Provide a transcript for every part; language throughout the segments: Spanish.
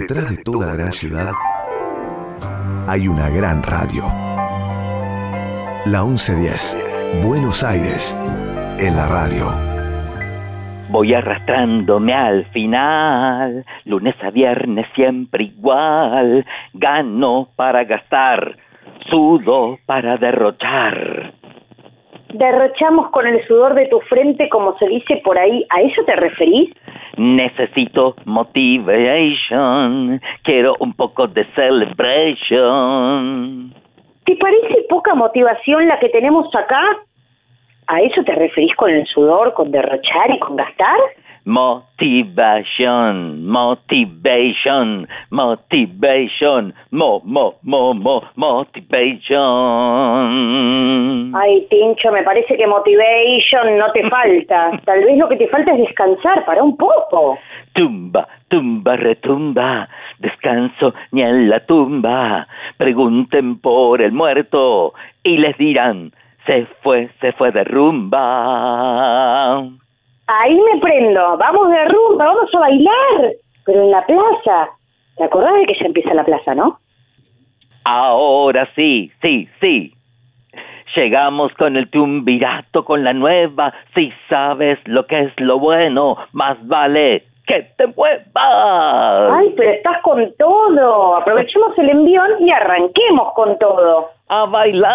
Detrás de toda gran ciudad hay una gran radio. La 1110, Buenos Aires, en la radio. Voy arrastrándome al final, lunes a viernes siempre igual, gano para gastar, sudo para derrochar. Derrochamos con el sudor de tu frente, como se dice por ahí, ¿a eso te referís? Necesito motivation, quiero un poco de celebration. ¿Te parece poca motivación la que tenemos acá? ¿A eso te referís con el sudor, con derrochar y con gastar? Motivation, motivation, motivation, mo, mo, mo, mo, motivation. Ay, Tincho, me parece que motivation no te falta. Tal vez lo que te falta es descansar, para un poco. Tumba, tumba, retumba, descanso ni en la tumba. Pregunten por el muerto y les dirán, se fue, se fue de rumba. Ahí me prendo, vamos de rumba, vamos a bailar, pero en la plaza. ¿Te acordás de que ya empieza la plaza, no? Ahora sí, sí, sí. Llegamos con el tumbirato, con la nueva. Si sabes lo que es lo bueno, más vale que te muevas. Ay, pero estás con todo. Aprovechemos el envión y arranquemos con todo. A bailar.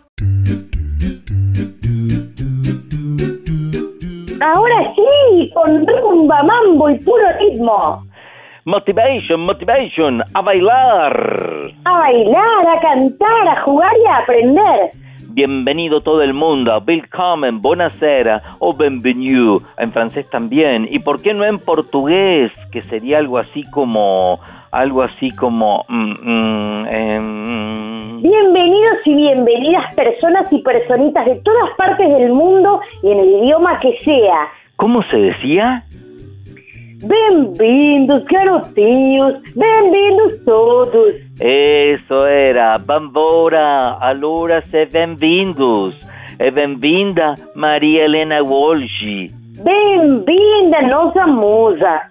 Ahora sí, con rumba, mambo y puro ritmo. Motivation, motivation, a bailar. A bailar, a cantar, a jugar y a aprender. Bienvenido todo el mundo, willkommen, buonasera o bienvenue, en francés también, y por qué no en portugués, que sería algo así como, algo así como, mm, mm, em, Bienvenidos y bienvenidas personas y personitas de todas partes del mundo y en el idioma que sea. ¿cómo se decía? Bem-vindos, garotinhos, bem-vindos todos. Eso era, Bambora, allora se bem-vindos, e bem-vinda Maria Helena Walsh. Bem-vinda, nossa musa.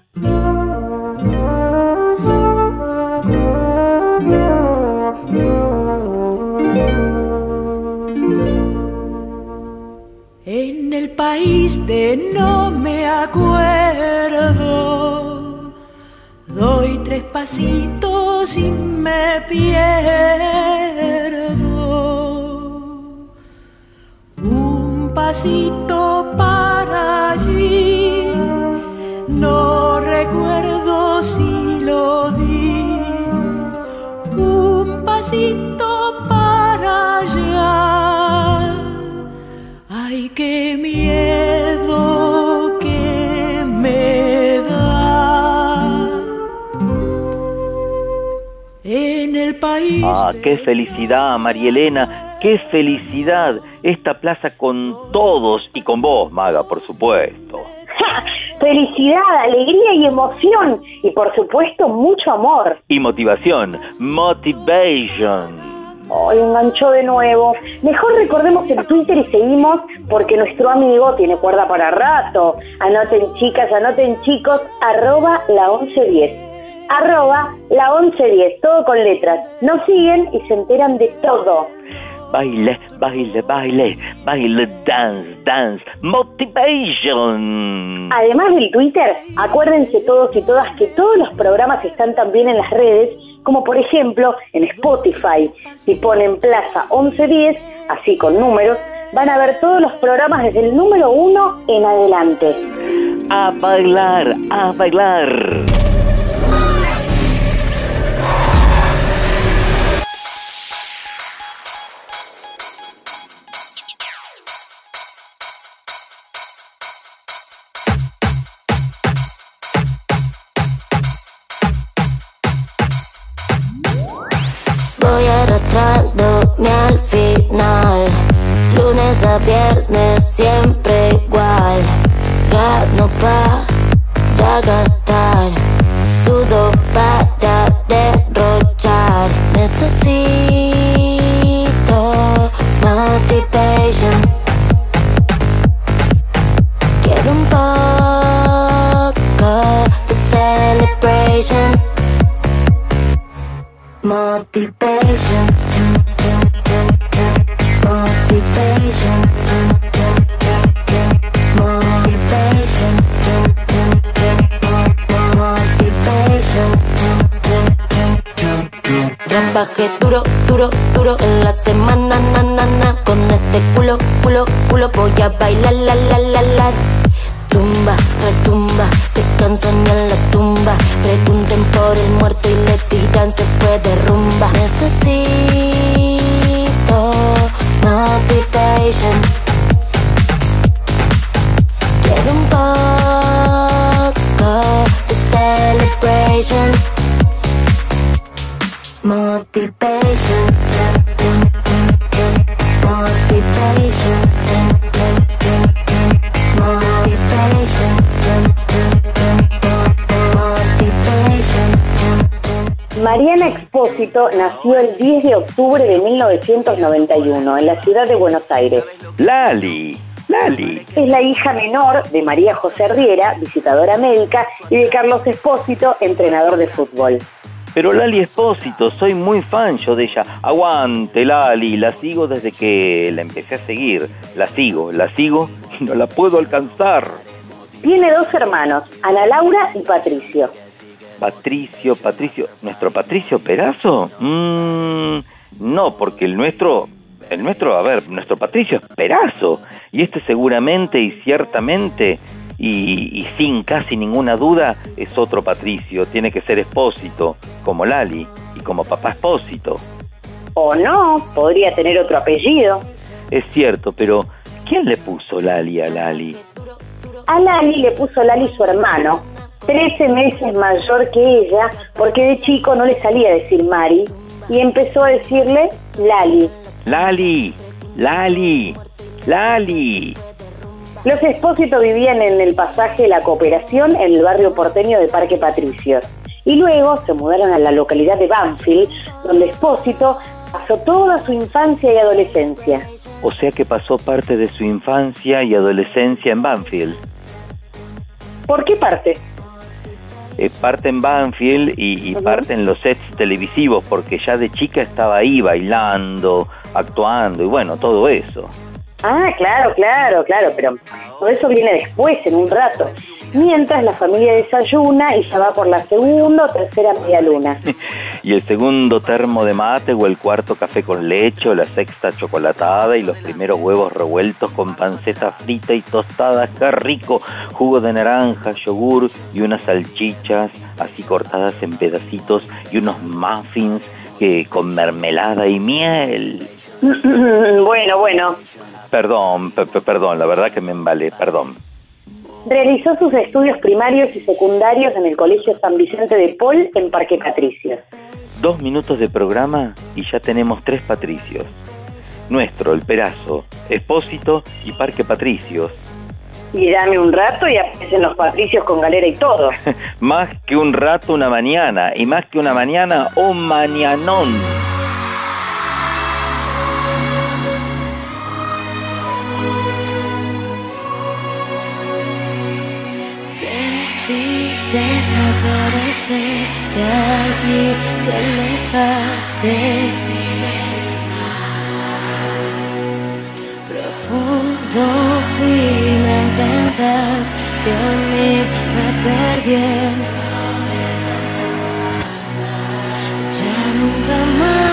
En el país de no me acuerdo, doy tres pasitos y me pierdo. Un pasito pasito para allá. Ay, qué miedo que me da. En el país. Ah, qué felicidad, María Elena, qué felicidad, esta plaza con todos y con vos, Maga, por supuesto. Felicidad, alegría y emoción. Y por supuesto, mucho amor. Y motivación, motivation. Hoy enganchó de nuevo. Mejor recordemos el Twitter y seguimos porque nuestro amigo tiene cuerda para rato. Anoten chicas, anoten chicos, arroba la 1110. Arroba la 1110, todo con letras. Nos siguen y se enteran de todo. Baile, baile, baile, baile, dance, dance, motivation. Además del Twitter, acuérdense todos y todas que todos los programas están también en las redes, como por ejemplo en Spotify. Si ponen Plaza 1110, así con números, van a ver todos los programas desde el número uno en adelante. A bailar, a bailar. Lunes a viernes siempre igual. Gano para gastar. Sudo para derrochar. Necesito motivation. Quiero un poco de celebration. Motivation. Trabajé duro, duro, duro en la semana, na, na, na. Con este culo, culo, culo voy a bailar, la, la, la, la. Tumba, retumba, descansan en la tumba. Pregunten por el muerto y le tiran, se fue de rumba. Necesito motivation. Quiero un poco de celebration. Motivation. Motivation. Mariana Expósito nació el 10 de octubre de 1991 en la ciudad de Buenos Aires. Lali, Lali. Es la hija menor de María José Riera, visitadora médica, y de Carlos Expósito, entrenador de fútbol. Pero Lali Espósito, soy muy fan yo de ella. Aguante Lali, la sigo desde que la empecé a seguir. La sigo, la sigo y no la puedo alcanzar. Tiene dos hermanos, Ana Laura y Patricio. Patricio, Patricio, ¿nuestro Patricio Perazo? Mm, no, porque el nuestro, el nuestro, a ver, nuestro Patricio es Perazo. Y este seguramente y ciertamente, y, y sin casi ninguna duda, es otro Patricio. Tiene que ser Espósito, como Lali y como papá Espósito. O no, podría tener otro apellido. Es cierto, pero ¿quién le puso Lali a Lali? A Lali le puso Lali su hermano, 13 meses mayor que ella, porque de chico no le salía a decir Mari, y empezó a decirle Lali. Lali, Lali, Lali. Los expósitos vivían en el pasaje La Cooperación en el barrio porteño de Parque Patricios. Y luego se mudaron a la localidad de Banfield, donde Expósito pasó toda su infancia y adolescencia. O sea que pasó parte de su infancia y adolescencia en Banfield. ¿Por qué parte? Eh, parte en Banfield y, y parte en los sets televisivos, porque ya de chica estaba ahí bailando, actuando y bueno, todo eso. Ah, claro, claro, claro, pero todo eso viene después, en un rato. Mientras la familia desayuna y ya va por la segunda o tercera media luna. Y el segundo termo de mate o el cuarto café con leche o la sexta chocolatada y los primeros huevos revueltos con panceta frita y tostada, qué rico, jugo de naranja, yogur y unas salchichas así cortadas en pedacitos y unos muffins que con mermelada y miel. bueno, bueno. Perdón, pe- pe- perdón, la verdad que me embalé, perdón. Realizó sus estudios primarios y secundarios en el Colegio San Vicente de Paul en Parque Patricios. Dos minutos de programa y ya tenemos tres patricios. Nuestro, el Perazo, Espósito y Parque Patricios. Y dame un rato y aparecen los patricios con galera y todo. Más que un rato, una mañana. Y más que una mañana, un mañanón. desaparecer de aquí te alejaste. Profundo fui, me encontraste a mí, me perdí. Ya nunca más.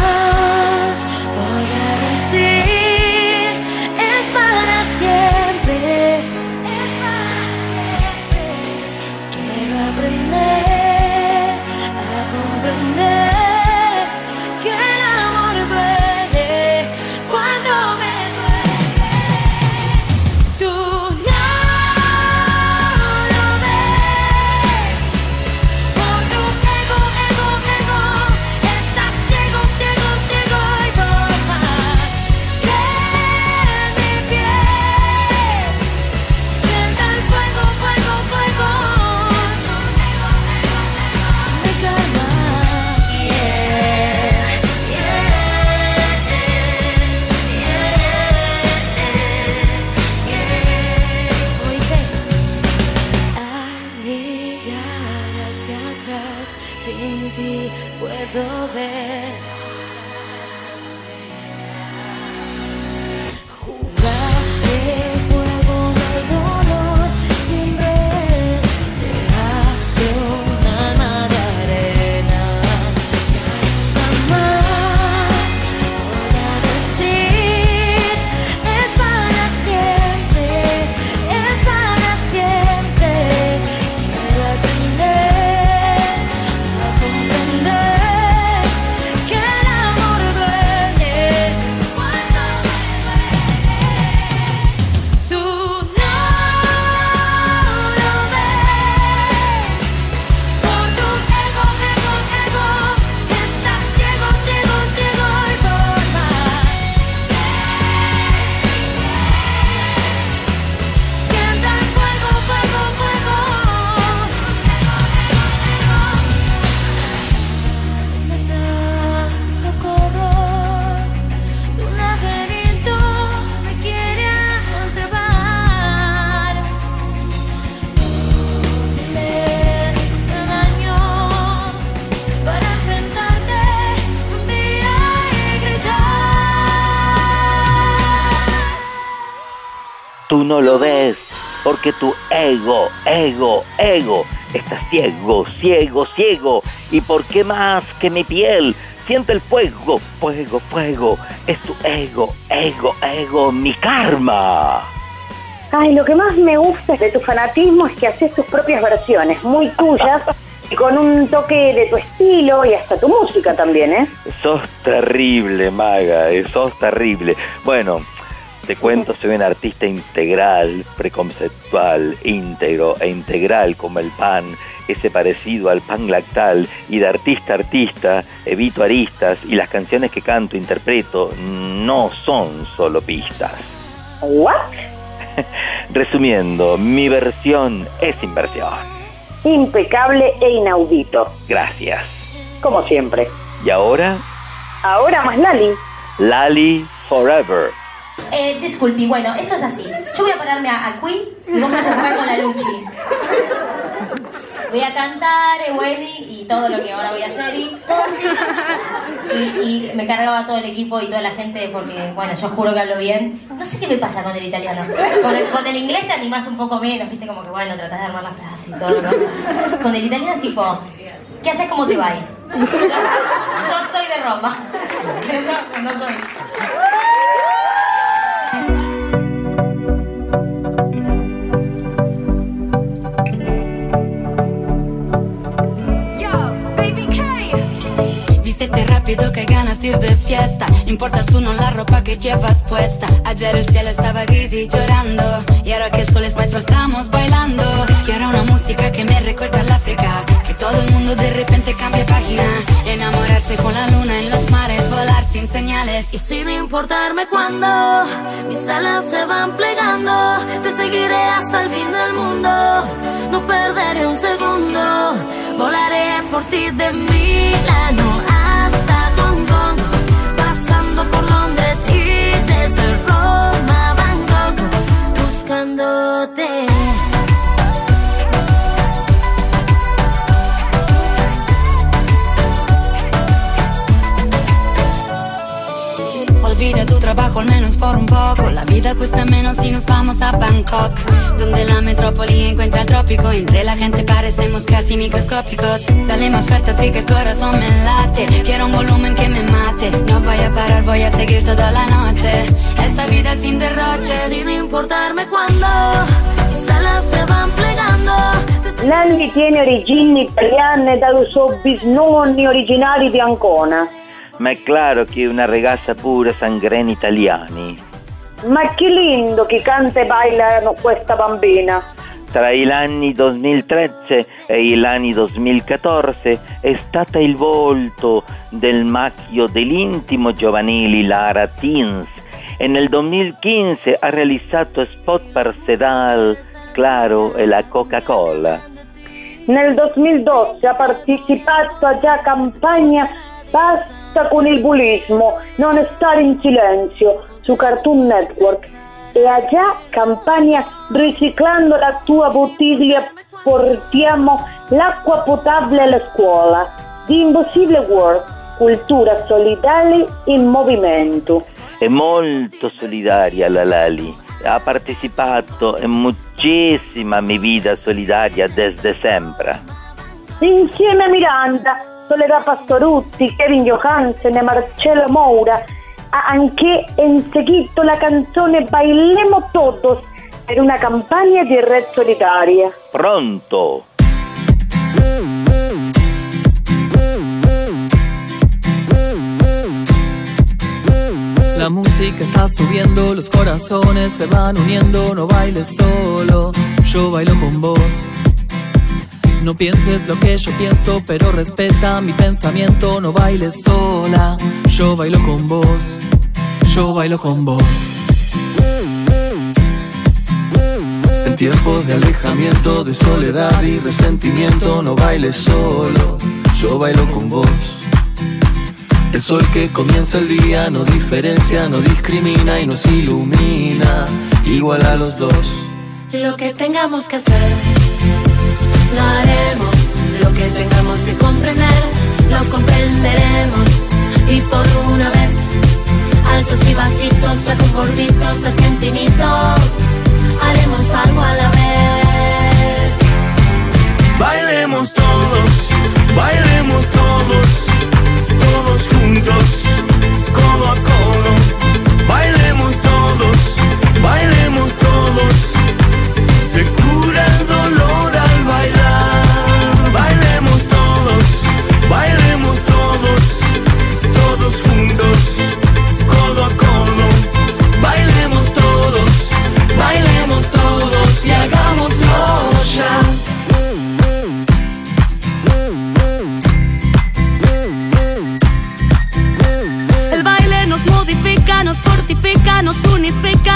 Porque tu ego, ego, ego está ciego, ciego, ciego. ¿Y por qué más que mi piel? Siente el fuego, fuego, fuego. Es tu ego, ego, ego, mi karma. Ay, lo que más me gusta de tu fanatismo es que haces tus propias versiones, muy tuyas, con un toque de tu estilo y hasta tu música también, ¿eh? Sos terrible, Maga, eh, sos terrible. Bueno, te cuento, soy un artista integral, preconceptual, íntegro e integral como el pan, ese parecido al pan lactal, y de artista a artista evito aristas y las canciones que canto, interpreto, no son solo pistas. ¿What? Resumiendo, mi versión es inversión. Impecable e inaudito. Gracias. Como siempre. ¿Y ahora? Ahora más Lali. Lali Forever. Eh, disculpi, bueno, esto es así. Yo voy a pararme a, a Queen y vos me vas a jugar con la Luchi. Voy a cantar, eh, Wendy, y todo lo que ahora voy a hacer, y todo así. Y, me cargaba todo el equipo y toda la gente porque, bueno, yo juro que hablo bien. No sé qué me pasa con el italiano. Con el, inglés te animás un poco menos, viste, como que, bueno, tratás de armar la frase y todo, ¿no? Con el italiano es tipo, ¿qué haces? ¿Cómo te va? Yo soy de Roma. Pero no, no soy. Rápido que ganas de ir de fiesta. Importas tú no la ropa que llevas puesta. Ayer el cielo estaba gris y llorando. Y ahora que el sol es maestro estamos bailando. Quiero una música que me recuerda al África. Que todo el mundo de repente cambie página. Enamorarse con la luna en los mares Volar sin señales. Y sin importarme cuándo Mis alas se van plegando. Te seguiré hasta el fin del mundo. No perderé un segundo. Volaré por ti de Milano por por un poco. La vida cuesta menos si nos vamos a Bangkok. Donde la metrópoli encuentra el trópico. Entre la gente parecemos casi microscópicos. Dale más fuerte así que el corazón me late. Quiero un volumen que me mate. No voy a parar, voy a seguir toda la noche. Esta vida sin derroche. Sin importarme cuándo. Mis alas se van plegando. Nanni tiene origini italiane dai suoi bisnonni originari di Ancona. Ma è claro che una ragazza pura sangreni italiani. Ma che lindo che canta e bailano questa bambina. Tra gli anni 2013 e gli anni 2014 è stata il volto del macchio dell'intimo giovanili Lara Teens e nel 2015 ha realizzato spot per Sedal, Claro e la Coca-Cola. Nel 2012 ha partecipato a già campagna Basta con il bullismo, non stare in silenzio su Cartoon Network e a già campagna Riciclando la tua bottiglia portiamo l'acqua potabile alla scuola. Di Impossibile World, cultura solidale in movimento. È molto solidaria la Lali. Ha partecipato in moltissima mi vita solidaria desde sempre. Insieme a Miranda, Soledad Pastorutti, Kevin Johansen e Marcello Moura anche inseguito la canzone Bailemo Todos per una campagna di Red Solidaria. Pronto! La música está subiendo, los corazones se van uniendo, no bailes solo, yo bailo con vos. No pienses lo que yo pienso, pero respeta mi pensamiento, no bailes sola, yo bailo con vos, yo bailo con vos. En tiempos de alejamiento, de soledad y resentimiento, no bailes solo, yo bailo con vos. El sol que comienza el día no diferencia, no discrimina y nos ilumina, igual a los dos. Lo que tengamos que hacer, lo haremos. Lo que tengamos que comprender, lo comprenderemos. Y por una vez, altos y bajitos, gorditos, argentinitos, haremos algo a la vez. Bailemos todos, bailemos todos, todos juntos, codo a codo. Bailemos todos, bailemos todos.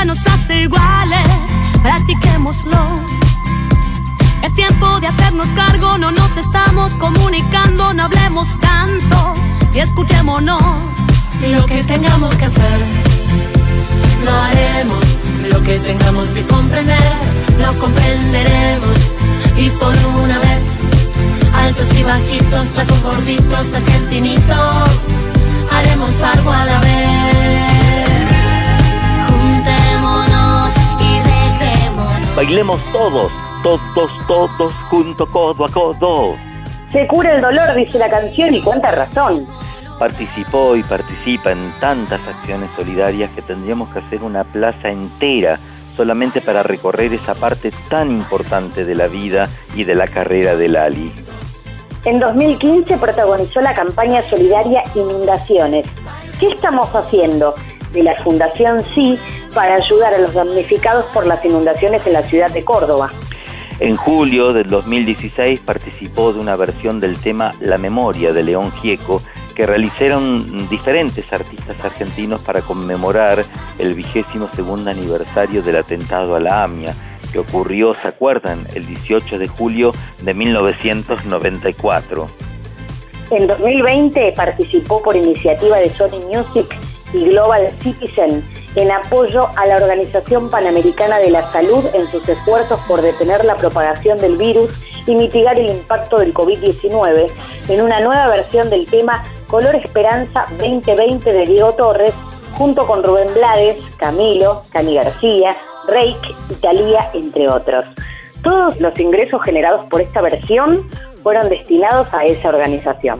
Nos hace iguales. Practiquémoslo. Es tiempo de hacernos cargo, no nos estamos comunicando, no hablemos tanto y escuchémonos. Lo que tengamos que hacer, lo haremos. Lo que tengamos que comprender, lo comprenderemos. Y por una vez, altos y bajitos, gorditos, argentinitos, haremos algo a la vez. Bailemos todos, todos, todos, junto, codo a codo. Se cura el dolor, dice la canción, y cuánta razón. Participó y participa en tantas acciones solidarias que tendríamos que hacer una plaza entera solamente para recorrer esa parte tan importante de la vida y de la carrera de Lali. En 2015 protagonizó la campaña solidaria Inundaciones. ¿Qué estamos haciendo? De la Fundación Sí para ayudar a los damnificados por las inundaciones en la ciudad de Córdoba. En julio del 2016 participó de una versión del tema La memoria de León Gieco que realizaron diferentes artistas argentinos para conmemorar el vigésimo segundo aniversario del atentado a la AMIA que ocurrió, ¿se acuerdan?, el 18 de julio de 1994. En 2020 participó por iniciativa de Sony Music y Global Citizen en apoyo a la Organización Panamericana de la Salud en sus esfuerzos por detener la propagación del virus y mitigar el impacto del COVID-19 en una nueva versión del tema Color Esperanza 2020 de Diego Torres junto con Rubén Blades, Camilo, Cani García, Reik y Talía, entre otros. Todos los ingresos generados por esta versión fueron destinados a esa organización.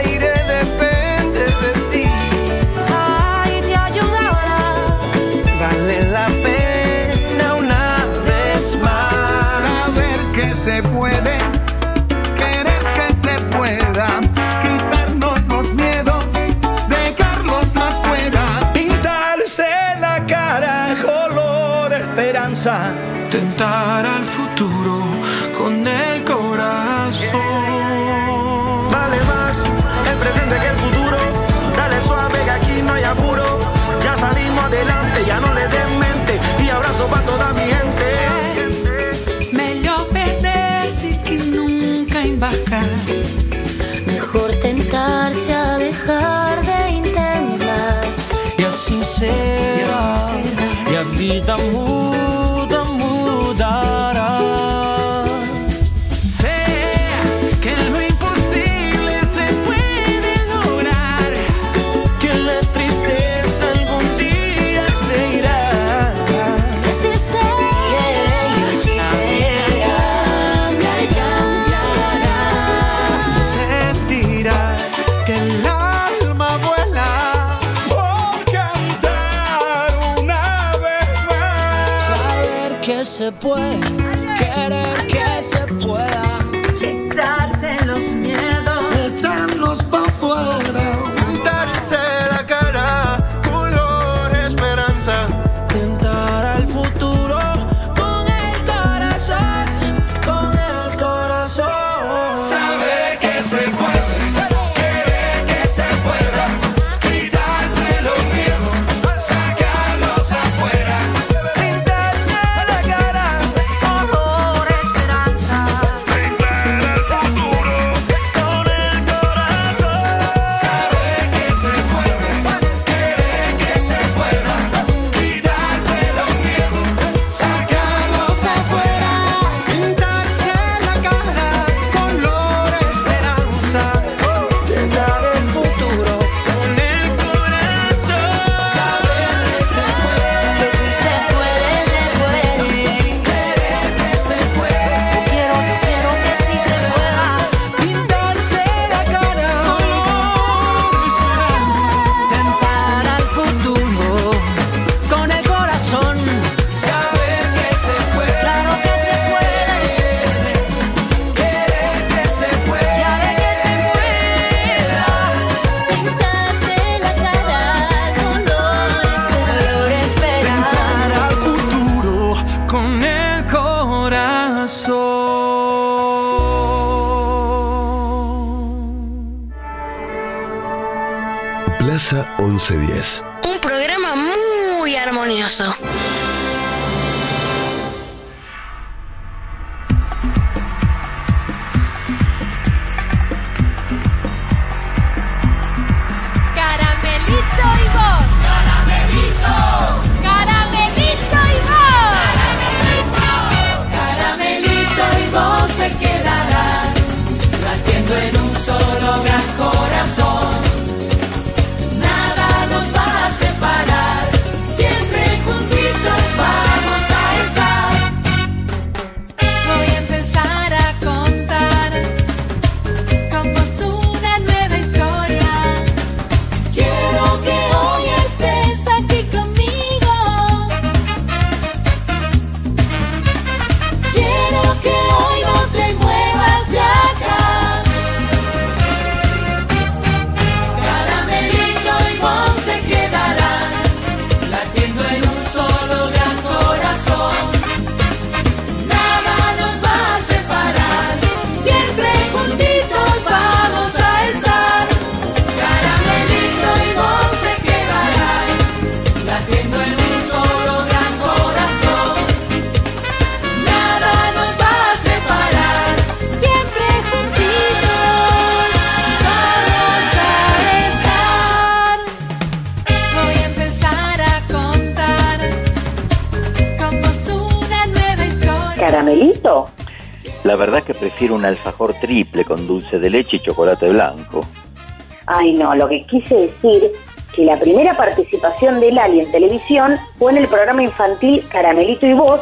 Tentar al futuro con el corazón. Vale más el presente que el futuro. Dale suave que aquí no hay apuro. Ya salimos adelante, ya no le den mente. Y abrazo para toda mi gente. Mejor perderse que nunca embarcar. Mejor tentarse a dejar de intentar. Y así será. Y así será. Y a vida muda. se puede. Caramelito? La verdad que prefiero un alfajor triple con dulce de leche y chocolate blanco. Ay, no, lo que quise decir que la primera participación de Lali en televisión fue en el programa infantil Caramelito y Voz,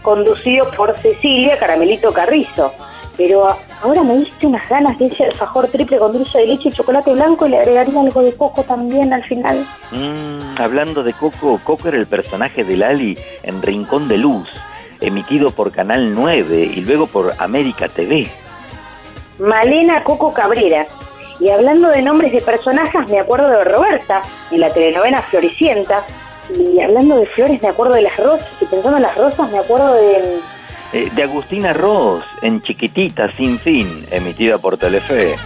conducido por Cecilia Caramelito Carrizo. Pero ahora me diste unas ganas de ese alfajor triple con dulce de leche y chocolate blanco y le agregaría algo de coco también al final. Mm, hablando de Coco, Coco era el personaje de Lali en Rincón de Luz, emitido por Canal 9 y luego por América TV. Malena Coco Cabrera. Y hablando de nombres de personajes, me acuerdo de Roberta, en la telenovela Floricienta. Y hablando de flores, me acuerdo de las rosas. Y pensando en las rosas, me acuerdo de... Eh, de Agustina Ross, en Chiquitita Sin Fin, emitida por Telefe.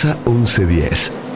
Plaza 1110.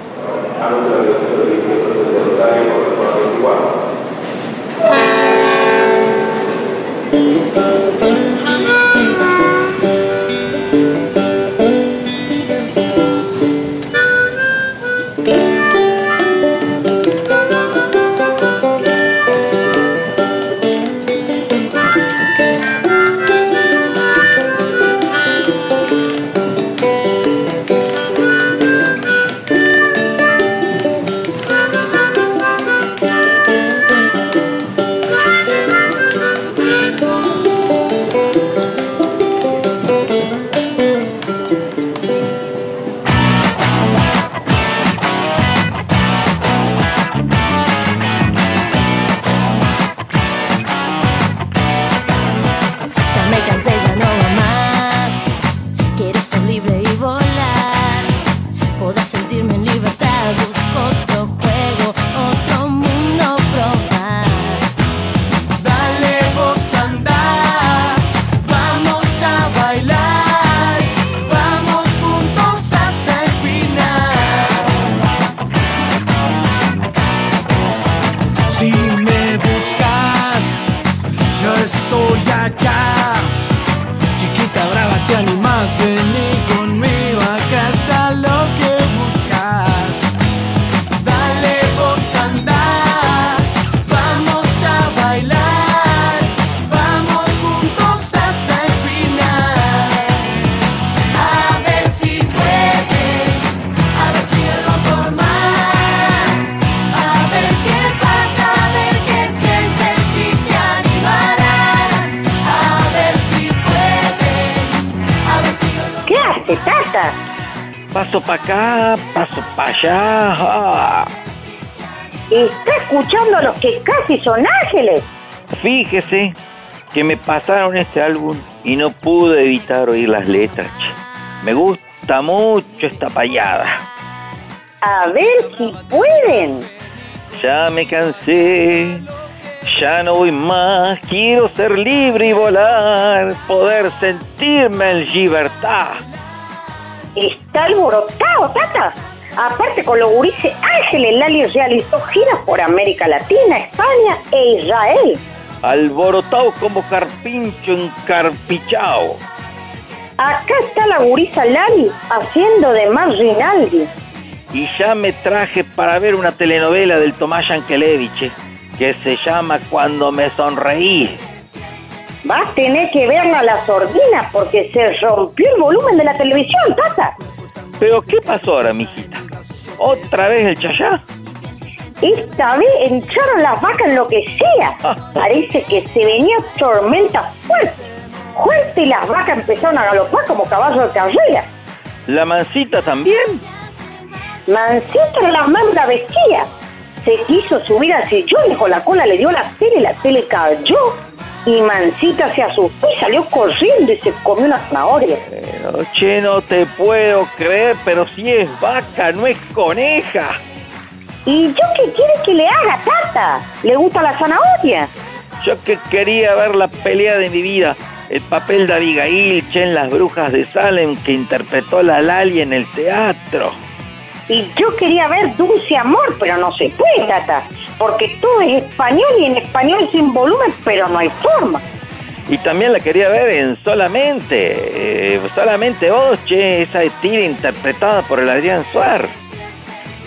Son ángeles. Fíjese que me pasaron este álbum y no pude evitar oír las letras. Me gusta mucho esta payada. A ver si pueden. Ya me cansé, ya no voy más. Quiero ser libre y volar, poder sentirme en libertad. Está alborotado, Tata. Aparte con los gurises ángeles, Lali realizó giras por América Latina, España e Israel. Alborotado como carpincho encarpichao. Acá está la gurisa Lali haciendo de Mar Rinaldi. Y ya me traje para ver una telenovela del Tomás Yankelevich que se llama Cuando me sonreí. Vas a tener que verla a la sordina porque se rompió el volumen de la televisión, Tata. Pero ¿qué pasó ahora, mijita? ¿Otra vez el chayá? Esta vez hincharon las vacas en lo que sea. Parece que se venía tormenta fuerte. Fuerte y las vacas empezaron a galopar como caballos de carrera. ¿La mancita también? Mancita en las manos la vestía. Se quiso subir al sillón y con la cola le dio la tele y la tele cayó. Y Mancita se asustó y salió corriendo y se comió una zanahoria. Pero, che, no te puedo creer, pero si es vaca, no es coneja. ¿Y yo qué quiere que le haga, Tata? ¿Le gusta la zanahoria? Yo que quería ver la pelea de mi vida, el papel de Abigail, che, en Las Brujas de Salem, que interpretó la Lali en el teatro. Y yo quería ver Dulce Amor, pero no se puede, Tata. Porque todo es español y en español sin volumen, pero no hay forma. Y también la quería ver en Solamente, eh, Solamente vos, che, esa tira interpretada por el Adrián Suar.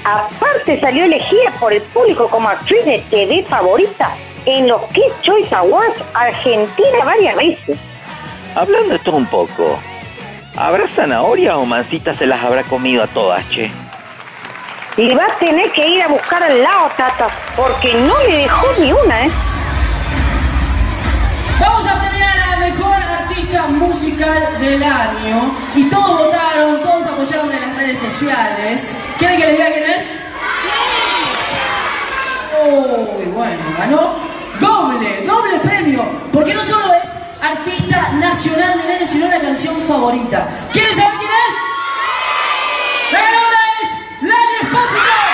Aparte salió elegida por el público como actriz de TV favorita en los Kids Choice Awards Argentina varias veces. Hablando todo un poco, ¿habrá zanahoria o mancita se las habrá comido a todas, che? Y va a tener que ir a buscar al lado, Tata, porque no le dejó ni una, ¿eh? Vamos a premiar a la mejor artista musical del año. Y todos votaron, todos apoyaron en las redes sociales. ¿Quieren que les diga quién es? Uy, bueno, ganó doble, doble premio. Porque no solo es artista nacional del año, sino la canción favorita. ¿Quieren saber quién es? La ganadora es Lali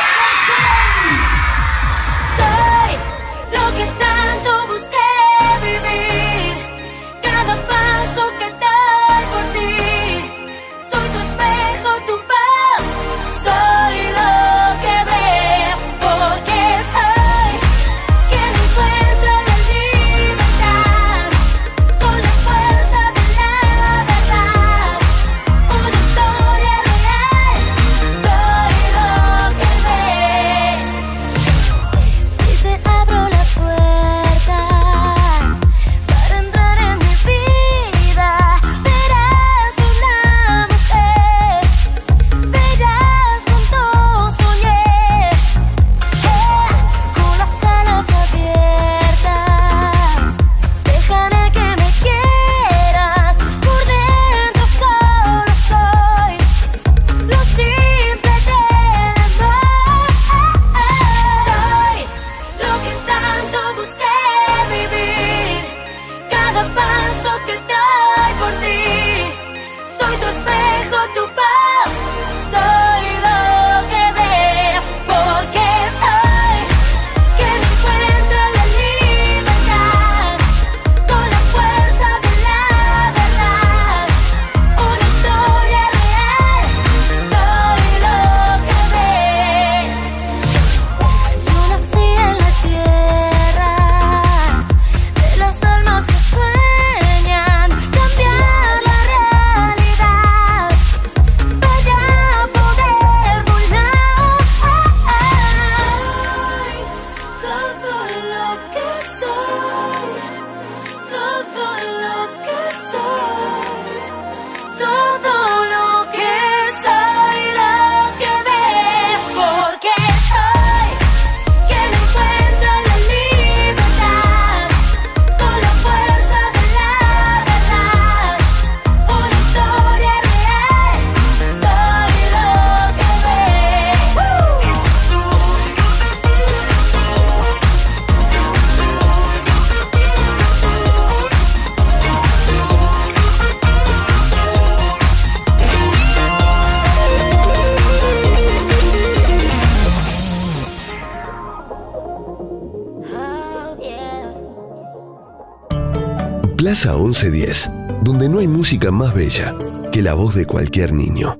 Plaza 1110, donde no hay música más bella que la voz de cualquier niño.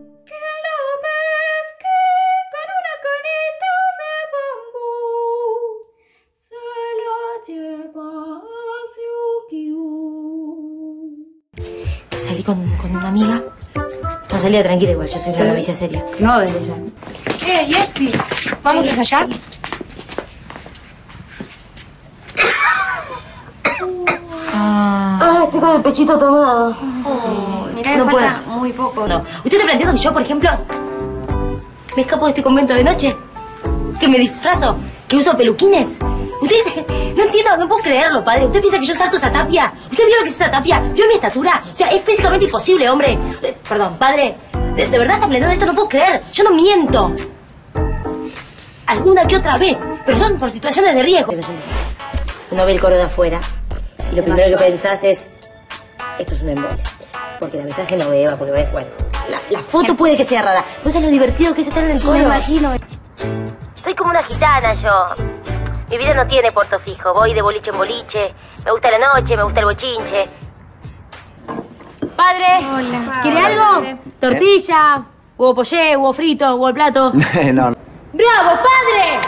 Salí con, con una amiga. No salía tranquila igual, yo soy una novicia seria. No, desde ya. Eh, Yespi, ¿vamos a ensayar? Ah, estoy con el pechito tomado. mirá, no me puedo. falta muy poco. No. ¿Usted está planteando que yo, por ejemplo, me escapo de este convento de noche? ¿Que me disfrazo? ¿Que uso peluquines? Usted, no entiendo, no puedo creerlo, padre. ¿Usted piensa que yo salto esa tapia? ¿Usted vio lo que es esa tapia? ¿Vio mi estatura? O sea, es físicamente imposible, hombre. Eh, perdón, padre. De, de verdad está planteando esto, no puedo creer. Yo no miento. Alguna que otra vez, pero son por situaciones de riesgo. Uno ve el coro de afuera y lo primero que pensás es, esto es un embole. Porque la mensaje no beba, porque ves, bueno, la, la foto puede que sea rara. ¿No sabes lo divertido que es estar en el coro? Me imagino. Soy como una gitana yo. Mi vida no tiene puerto fijo. Voy de boliche en boliche. Me gusta la noche, me gusta el bochinche. Padre, ¿quiere algo? Tortilla, huevo poché, huevo frito, huevo al plato. no, no. ¡Bravo, padre!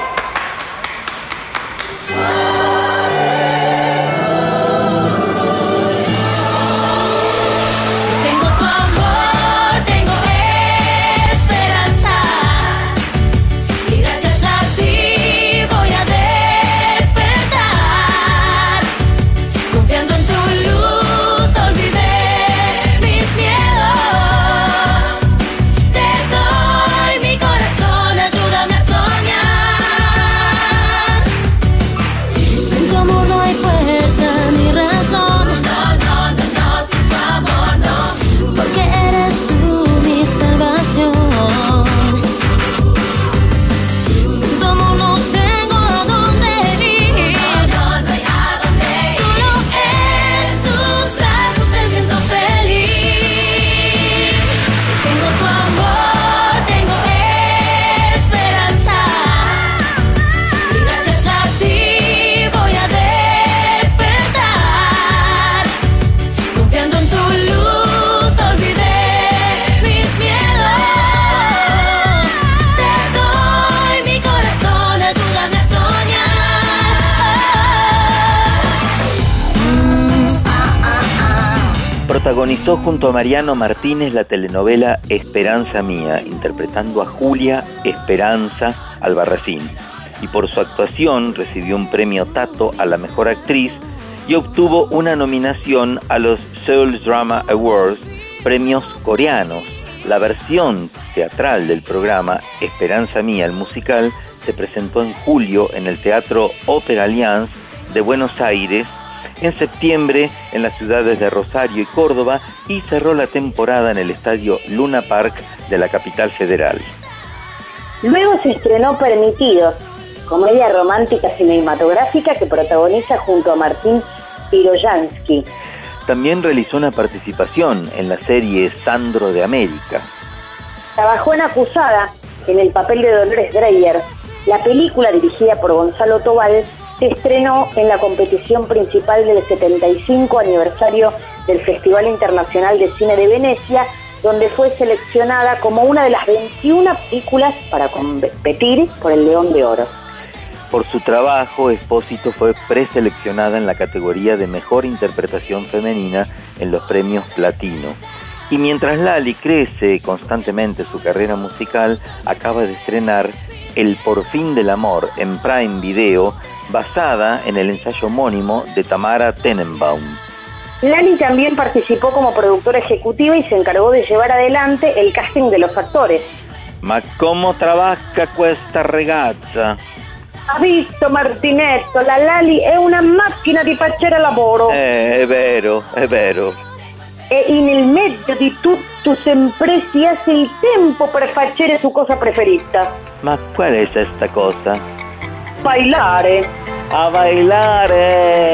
Protagonizó junto a Mariano Martínez la telenovela Esperanza Mía, interpretando a Julia Esperanza Albarracín. Y por su actuación recibió un premio Tato a la mejor actriz y obtuvo una nominación a los Seoul Drama Awards, premios coreanos. La versión teatral del programa Esperanza Mía, el musical, se presentó en julio en el Teatro Opera Allianz de Buenos Aires, en septiembre en las ciudades de Rosario y Córdoba y cerró la temporada en el estadio Luna Park de la capital federal. Luego se estrenó Permitidos, comedia romántica cinematográfica que protagoniza junto a Martín Piroyansky. También realizó una participación en la serie Sandro de América. Trabajó en Acusada, en el papel de Dolores Dreyer. La película, dirigida por Gonzalo Tobal, se estrenó en la competición principal del 75 aniversario del Festival Internacional de Cine de Venecia, donde fue seleccionada como una de las 21 películas para competir por el León de Oro. Por su trabajo, Espósito fue preseleccionada en la categoría de Mejor Interpretación Femenina en los premios Platino. Y mientras Lali crece constantemente su carrera musical, acaba de estrenar El Por Fin del Amor en Prime Video, basada en el ensayo homónimo de Tamara Tenenbaum. Lali también participó como productora ejecutiva y se encargó de llevar adelante el casting de los actores. Ma come trabaja questa ragazza? Ha visto Martinetto, la Lali è una macchina di facere lavoro Eh, è vero, è vero. E nel mezzo di tutto sempre si hace il tempo per facere su cosa preferita. Ma qual è questa cosa? Bailare. A bailare!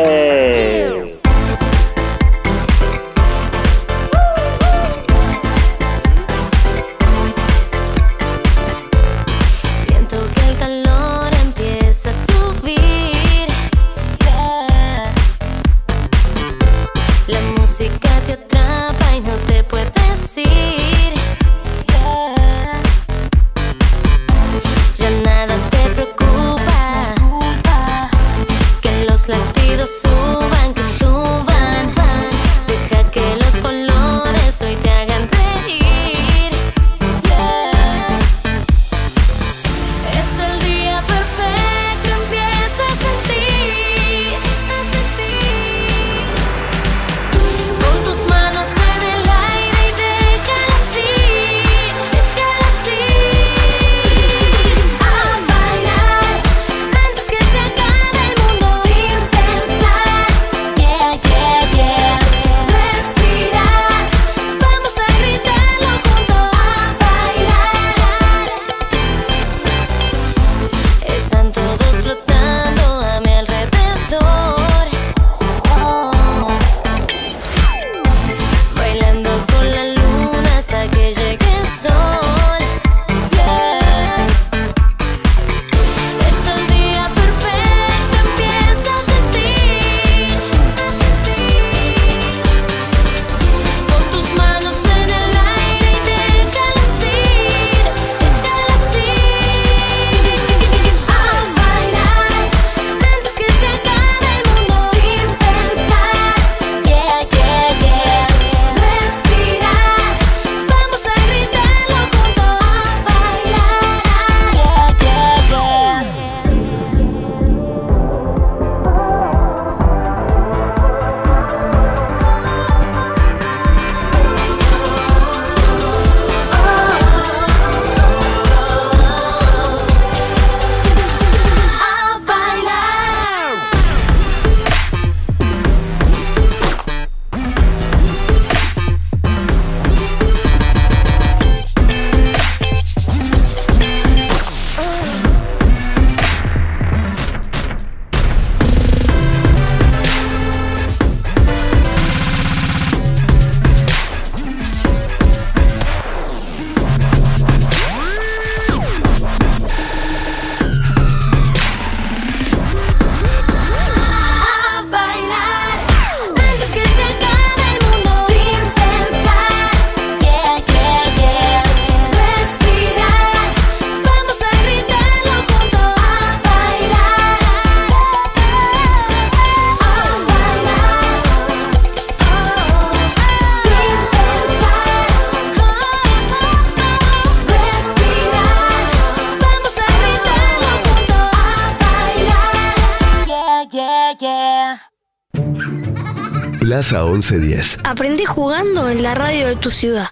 Plaza 1110. Aprendí jugando en la radio de tu ciudad.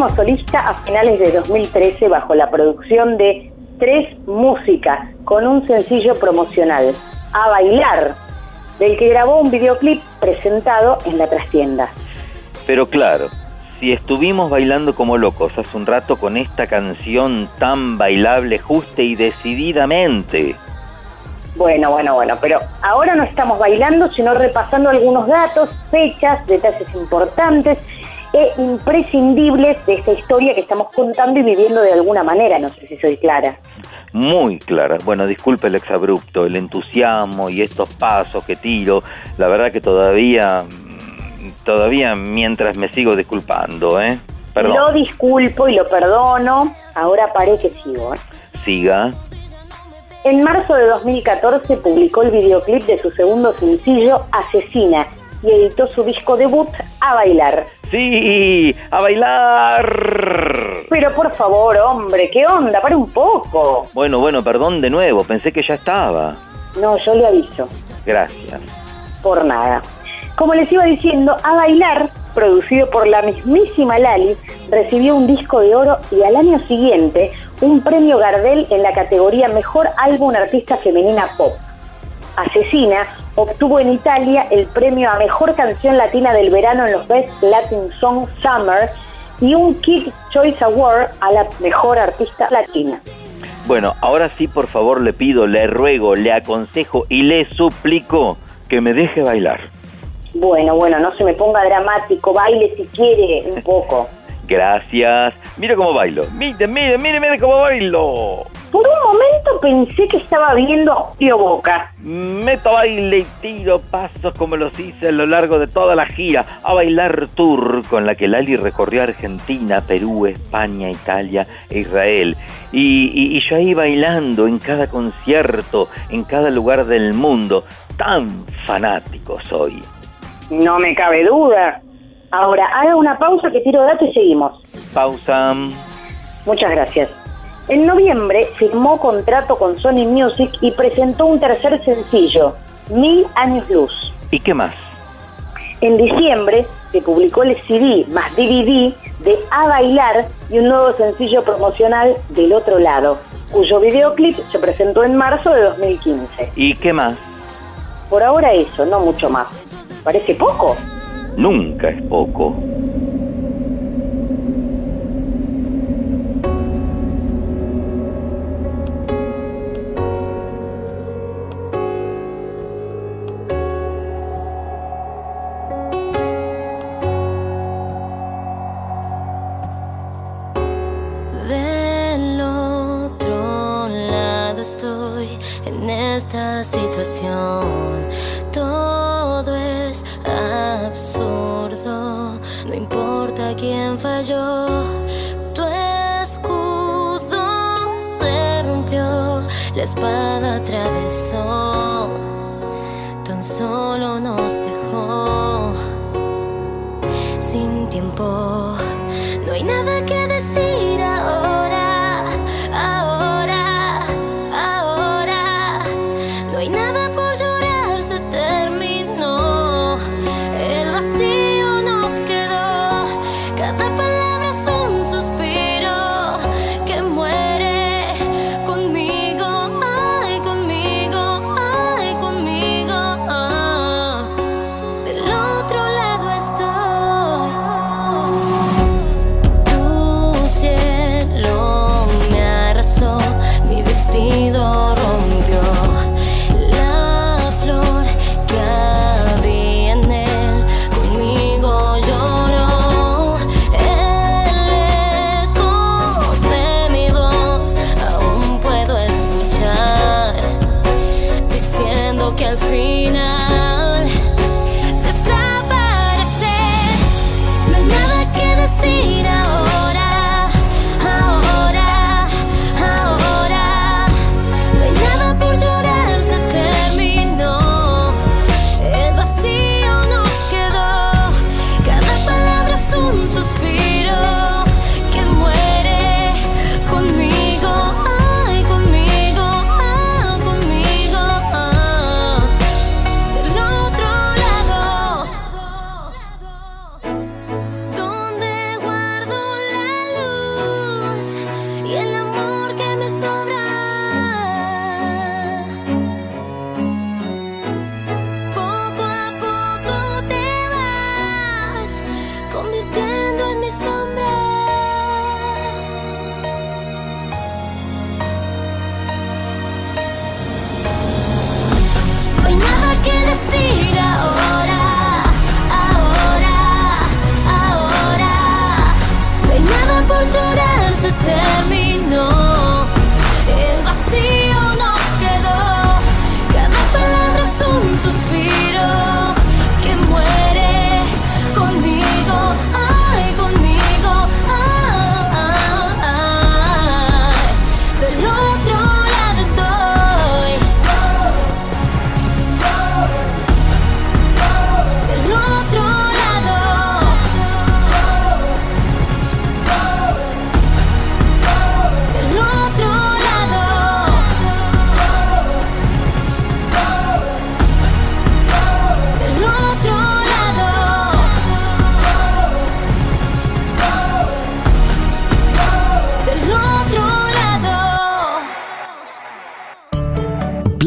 Como solista a finales de 2013 bajo la producción de Tres Música, con un sencillo promocional, A Bailar, del que grabó un videoclip presentado en la trastienda. Pero claro, si estuvimos bailando como locos hace un rato con esta canción tan bailable justa y decididamente. Bueno, bueno, bueno, pero ahora no estamos bailando, sino repasando algunos datos, fechas, detalles importantes e imprescindibles de esta historia que estamos contando y viviendo de alguna manera, no sé si soy clara. Muy clara. Bueno, disculpe el exabrupto, el entusiasmo y estos pasos que tiro. La verdad que todavía, mm, todavía mientras me sigo disculpando, ¿eh? Perdón. Lo disculpo y lo perdono, ahora paré que sigo. ¿eh? Siga. En marzo de 2014 publicó el videoclip de su segundo sencillo, Asesina, y editó su disco debut, A Bailar. Sí, a bailar. Pero por favor, hombre, ¿qué onda? Para un poco. Bueno, bueno, perdón de nuevo, pensé que ya estaba. No, yo le aviso, Gracias. por nada. Como les iba diciendo, A Bailar, producido por la mismísima Lali, recibió un disco de oro y al año siguiente un premio Gardel en la categoría Mejor Álbum Artista Femenina Pop. Asesina obtuvo en Italia el premio a Mejor Canción Latina del Verano en los Best Latin Song Summer y un Kid Choice Award a la Mejor Artista Latina. Bueno, ahora sí, por favor, le pido, le ruego, le aconsejo y le suplico que me deje bailar. Bueno, bueno, no se me ponga dramático, baile si quiere un poco. Gracias. Mira cómo bailo. Mire, mire, mire, mire cómo bailo. Por un momento pensé que estaba viendo Julio Boca. Meto baile y tiro pasos como los hice a lo largo de toda la gira. A bailar tour con la que Lali recorrió Argentina, Perú, España, Italia e Israel. Y, y- y yo ahí bailando en cada concierto, en cada lugar del mundo. Tan fanático soy. No me cabe duda. Ahora, haga una pausa que tiro datos y seguimos. Pausa. Muchas gracias. En noviembre firmó contrato con Sony Music y presentó un tercer sencillo, Mil Años Luz. ¿Y qué más? En diciembre se publicó el CD más DVD de A Bailar y un nuevo sencillo promocional Del Otro Lado, cuyo videoclip se presentó en marzo de 2015. ¿Y qué más? Por ahora eso, no mucho más. ¿Parece poco? Nunca es poco.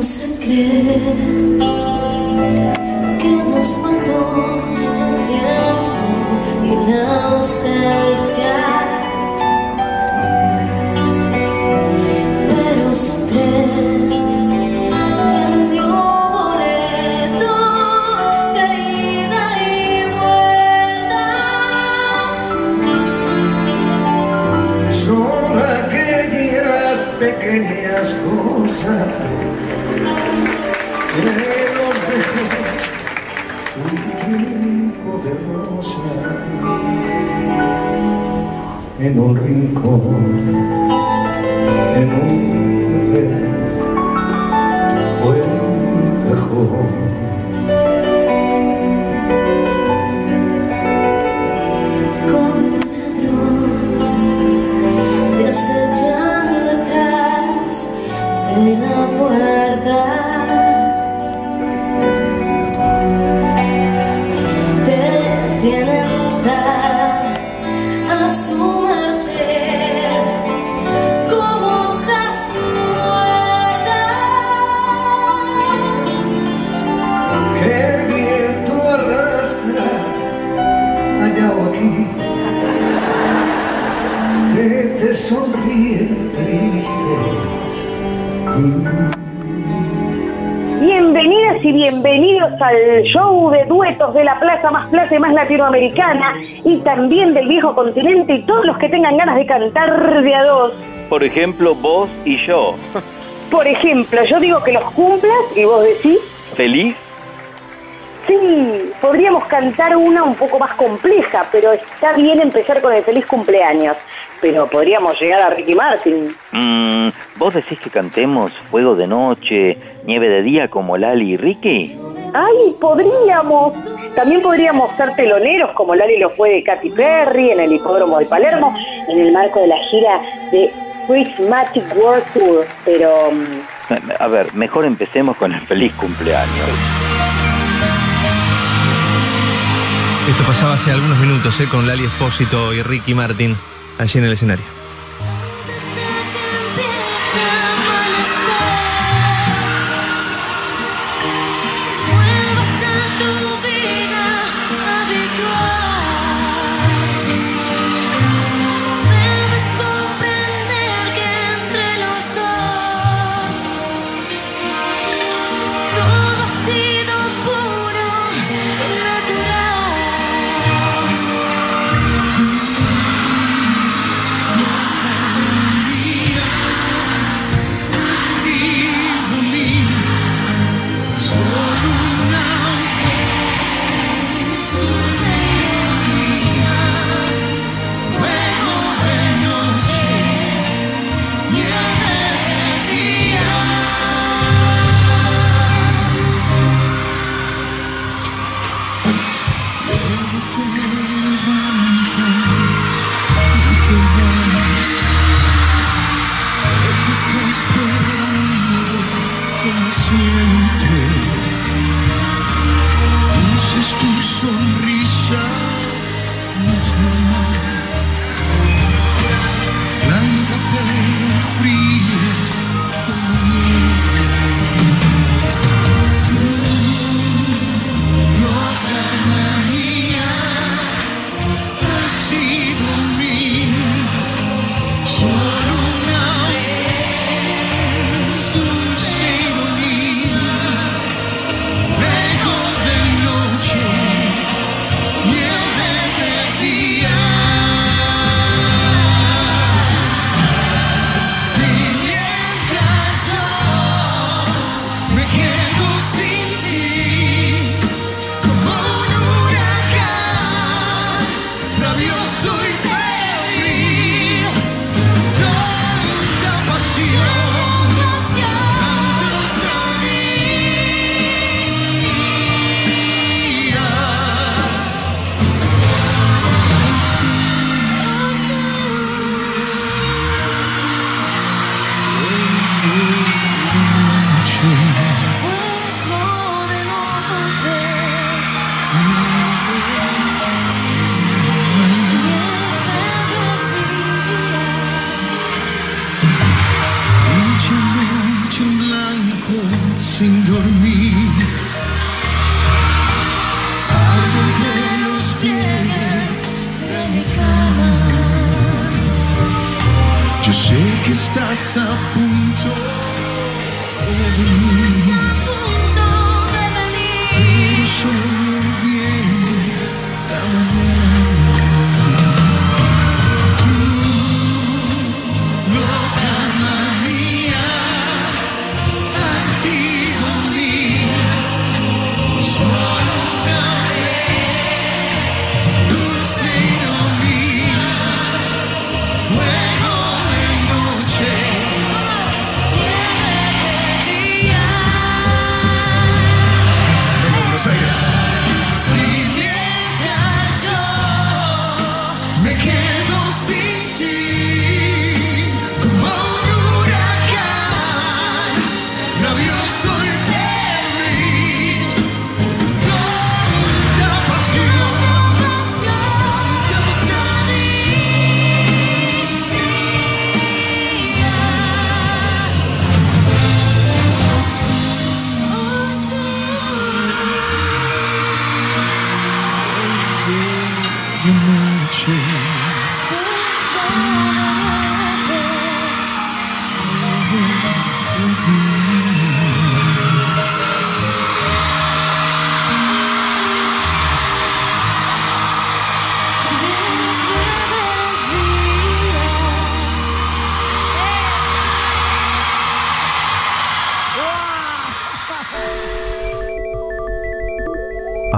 vamos a creer que nos mató el tiempo y la ausencia. Pero su tren vendió boleto de ida y vuelta. Son aquellas pequeñas cosas de rosa en un rincón, en un buen cajón. Como un ladrón te acechan detrás de la puerta. Al show de duetos de la plaza más plaza y más latinoamericana y también del viejo continente y todos los que tengan ganas de cantar de a dos. Por ejemplo, vos y yo. Por ejemplo, yo digo que los cumplas y vos decís, ¿Feliz? sí, podríamos cantar una un poco más compleja, pero está bien empezar con el feliz cumpleaños. Pero podríamos llegar a Ricky Martin. Mm, ¿Vos decís que cantemos Fuego de Noche, Nieve de Día como Lali y Ricky? Ay, podríamos. También podríamos ser teloneros como Lali lo fue de Katy Perry en el hipódromo de Palermo, en el marco de la gira de Prismatic World Tour. Pero mm, A ver, mejor empecemos con el feliz cumpleaños. Esto pasaba hace algunos minutos, ¿eh? Con Lali Espósito y Ricky Martin allí en el escenario.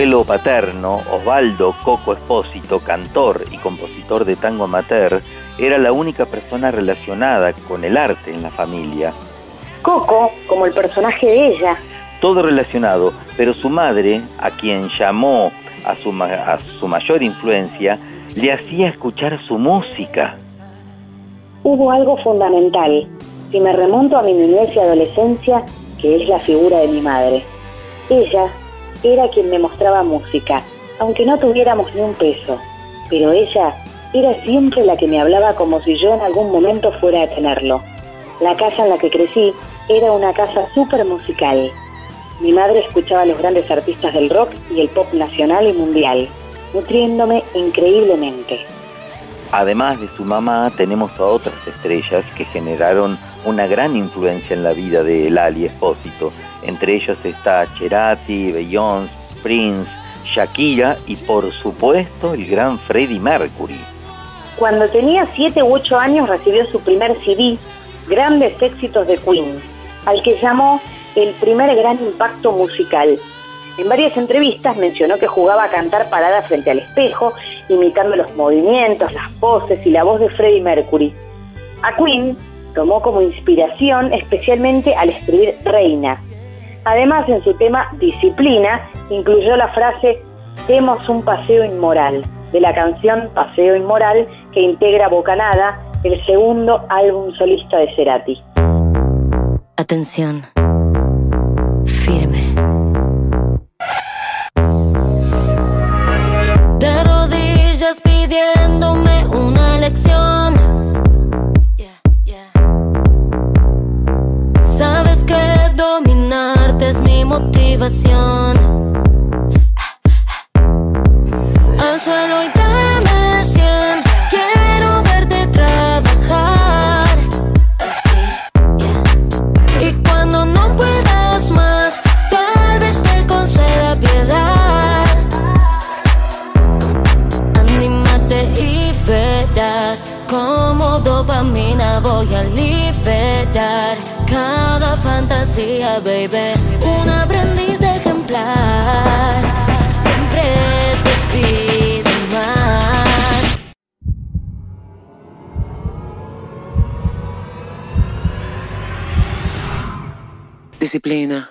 Abuelo paterno, Osvaldo Coco Espósito, cantor y compositor de tango amateur, era la única persona relacionada con el arte en la familia. Coco, como el personaje de ella, Todo relacionado, pero su madre, a quien llamó a su, ma- a su mayor influencia, le hacía escuchar su música. hubo algo fundamental. Si me remonto a mi niñez y adolescencia, que es la figura de mi madre. Ella era quien me mostraba música, aunque no tuviéramos ni un peso. Pero ella era siempre la que me hablaba como si yo en algún momento fuera a tenerlo. La casa en la que crecí era una casa súper musical. Mi madre escuchaba a los grandes artistas del rock y el pop nacional y mundial, nutriéndome increíblemente. Además de su mamá, tenemos a otras estrellas que generaron una gran influencia en la vida de Lali Espósito. Entre ellos está Cerati, Beyoncé, Prince, Shakira y por supuesto el gran Freddie Mercury. Cuando tenía 7 u 8 años recibió su primer CD, Grandes éxitos de Queen, al que llamó el primer gran impacto musical. En varias entrevistas mencionó que jugaba a cantar parada frente al espejo, imitando los movimientos, las poses y la voz de Freddie Mercury. A Queen tomó como inspiración especialmente al escribir Reina. Además, en su tema Disciplina, incluyó la frase Demos un paseo inmoral, de la canción Paseo Inmoral que integra Bocanada, el segundo álbum solista de Cerati. Atención. Firme. De rodillas pidiéndome motivación. Al suelo y dame cien. Quiero verte trabajar. Y cuando no puedas más, tal vez te conceda piedad. Anímate y verás cómo dopamina voy a fantasía, baby. Un aprendiz ejemplar. Siempre te pido más. Disciplina.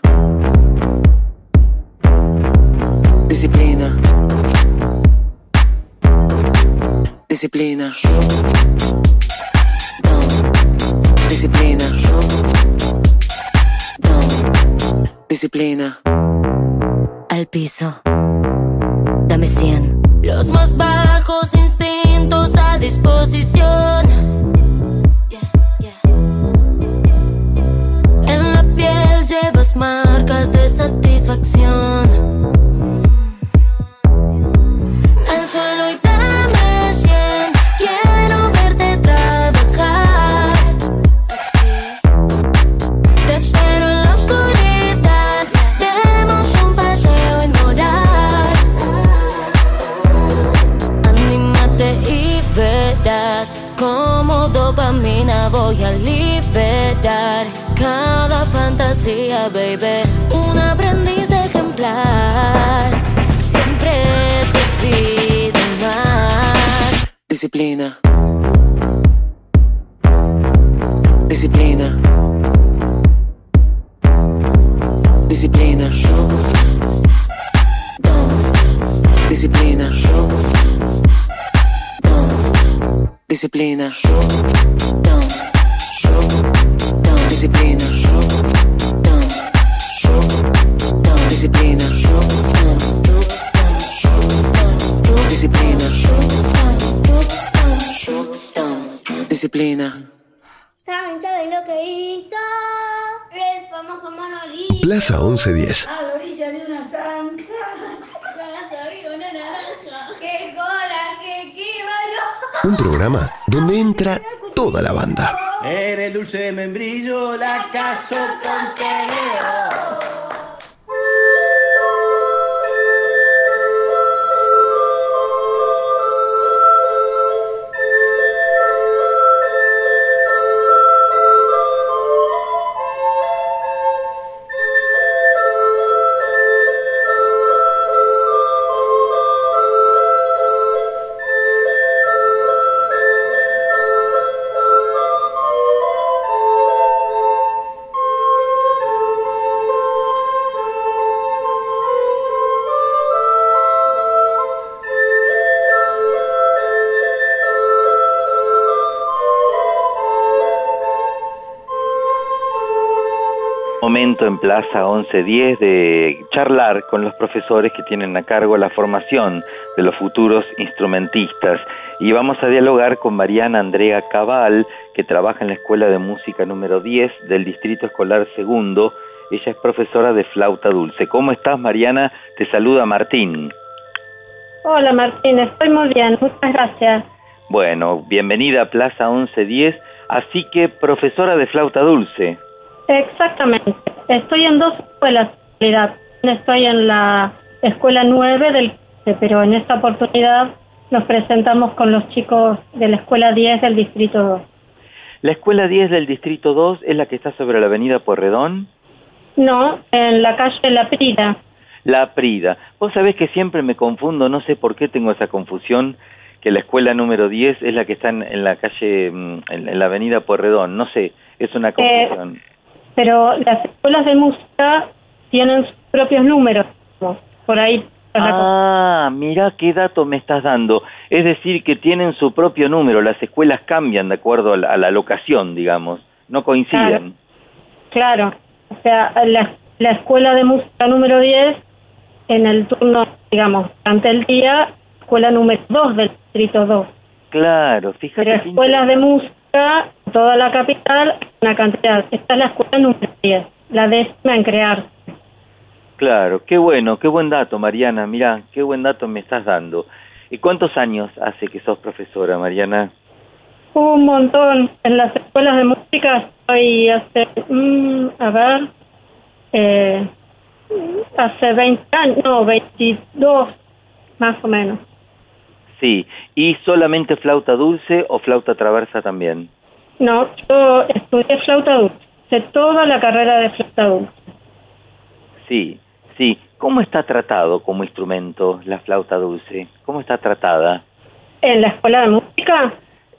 Disciplina. Disciplina. Disciplina. Disciplina. Al piso. Dame 100. Los más bajos instintos a disposición. En la piel llevas marcas de satisfacción. Voy a liberar cada fantasía, baby. Un aprendiz ejemplar. Siempre te pido más. Disciplina. Disciplina. Disciplina. Disciplina. Disciplina. Disciplina. Disciplina. Disciplina. Disciplina. ¿Saben, saben lo que hizo? El famoso monolito. Plaza 1110. A la orilla de una zanja. Una naranja. ¡Qué coraje, qué valor! Un programa donde entra toda la banda. Era el dulce de membrillo, la caso con Plaza 1110 de charlar con los profesores que tienen a cargo la formación de los futuros instrumentistas. Y vamos a dialogar con Mariana Andrea Cabal, que trabaja en la Escuela de Música número 10 del Distrito Escolar Segundo. Ella es profesora de flauta dulce. ¿Cómo estás, Mariana? Te saluda Martín. Hola Martín, estoy muy bien, muchas gracias. Bueno, bienvenida a Plaza 1110. Así que, profesora de flauta dulce. Exactamente, estoy en dos escuelas en realidad. Estoy en la escuela 9 del pero en esta oportunidad nos presentamos con los chicos de la escuela 10 del distrito 2. La escuela 10 del Distrito 2 es la que está sobre la avenida Porredón. No, en la calle La Prida. La Prida. Vos sabés que siempre me confundo, no sé por qué tengo esa confusión, que la escuela número 10 es la que está en, en la calle, mm, en, en la avenida Porredón. No sé, es una confusión. Pero las escuelas de música tienen sus propios números, por ahí. Ah, mira qué dato me estás dando. Es decir, que tienen su propio número, las escuelas cambian de acuerdo a la, a la locación, digamos, no coinciden. Claro, o sea, la, la escuela de música número 10, en el turno, digamos, durante el día, escuela número 2 del distrito 2. Claro, fíjate. Pero escuelas de música, toda la capital, una cantidad. Esta es la escuela número 10, la décima en crear. Claro, qué bueno, qué buen dato, Mariana. Mira, qué buen dato me estás dando. ¿Y cuántos años hace que sos profesora, Mariana? Un montón. En las escuelas de música estoy hace, mm, a ver, eh, hace 20 años, no, 22, más o menos. Sí. ¿Y solamente flauta dulce o flauta traversa también? No, yo estudié flauta dulce. Sé toda la carrera de flauta dulce. Sí, sí. ¿Cómo está tratado como instrumento la flauta dulce? ¿Cómo está tratada? ¿En la escuela de música?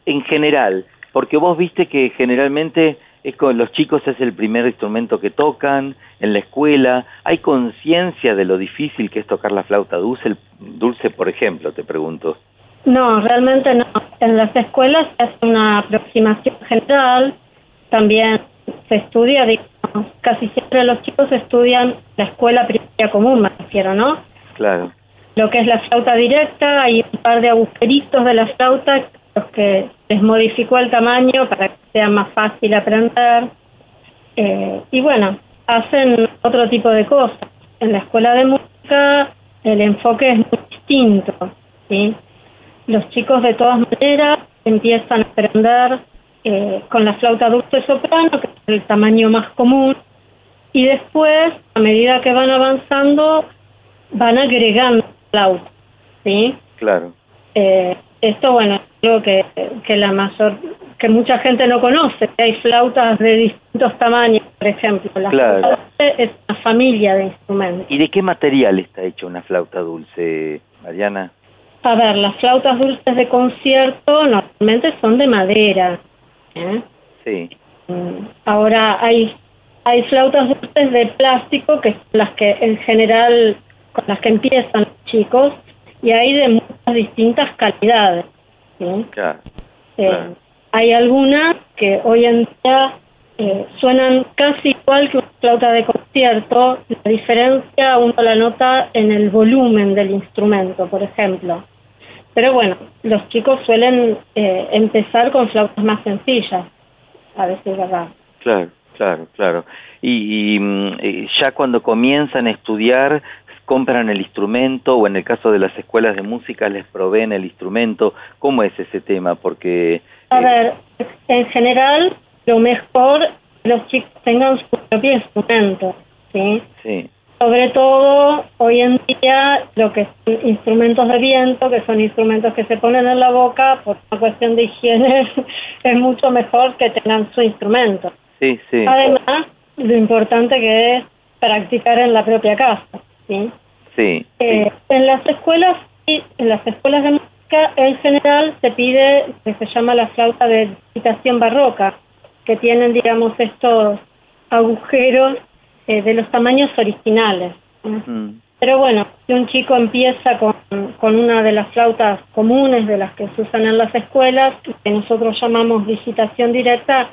En general, porque vos viste que generalmente es con los chicos es el primer instrumento que tocan en la escuela. ¿Hay conciencia de lo difícil que es tocar la flauta dulce, dulce por ejemplo, te pregunto? No, realmente no. En las escuelas se hace una aproximación general, también se estudia, digamos, casi siempre los chicos estudian la escuela primaria común, me refiero, ¿no? Claro. Lo que es la flauta directa, hay un par de agujeritos de la flauta, los que les modificó el tamaño para que sea más fácil aprender. Eh, y bueno, hacen otro tipo de cosas. En la escuela de música el enfoque es muy distinto, ¿sí? Los chicos de todas maneras empiezan a aprender eh, con la flauta dulce soprano, que es el tamaño más común, y después, a medida que van avanzando, van agregando flauta, ¿sí? Claro. Eh, esto, bueno, es algo que, que la mayor, que mucha gente no conoce, que hay flautas de distintos tamaños, por ejemplo. La Claro. flauta dulce es una familia de instrumentos. ¿Y de qué material está hecha una flauta dulce, Mariana? A ver, las flautas dulces de concierto normalmente son de madera. ¿eh? Sí. Mm, Ahora hay hay flautas dulces de plástico que son las que en general con las que empiezan los chicos y hay de muchas distintas calidades. ¿sí? Claro. Eh, Claro. Hay algunas que hoy en día eh, suenan casi igual que una flauta de concierto. La diferencia uno la nota en el volumen del instrumento, por ejemplo. Pero bueno, los chicos suelen eh, empezar con flautas más sencillas, a decir verdad. Claro, claro, claro. Y, y, mm, eh, ya cuando comienzan a estudiar, compran el instrumento o en el caso de las escuelas de música les proveen el instrumento. ¿Cómo es ese tema? Porque A ver, en general, lo mejor los chicos tengan su propio instrumento, ¿sí? sí, Sobre todo, hoy en día, lo que son instrumentos de viento, que son instrumentos que se ponen en la boca, por una cuestión de higiene, es mucho mejor que tengan su instrumento. sí, sí. Además, lo importante que es practicar en la propia casa, ¿sí? Sí, Eh, en las escuelas, en las escuelas de música, en general se pide lo que se llama la flauta de digitación barroca, que tienen, digamos, estos agujeros eh, de los tamaños originales. ¿no? Mm, Pero bueno, si un chico empieza con, con una de las flautas comunes de las que se usan en las escuelas, que nosotros llamamos digitación directa,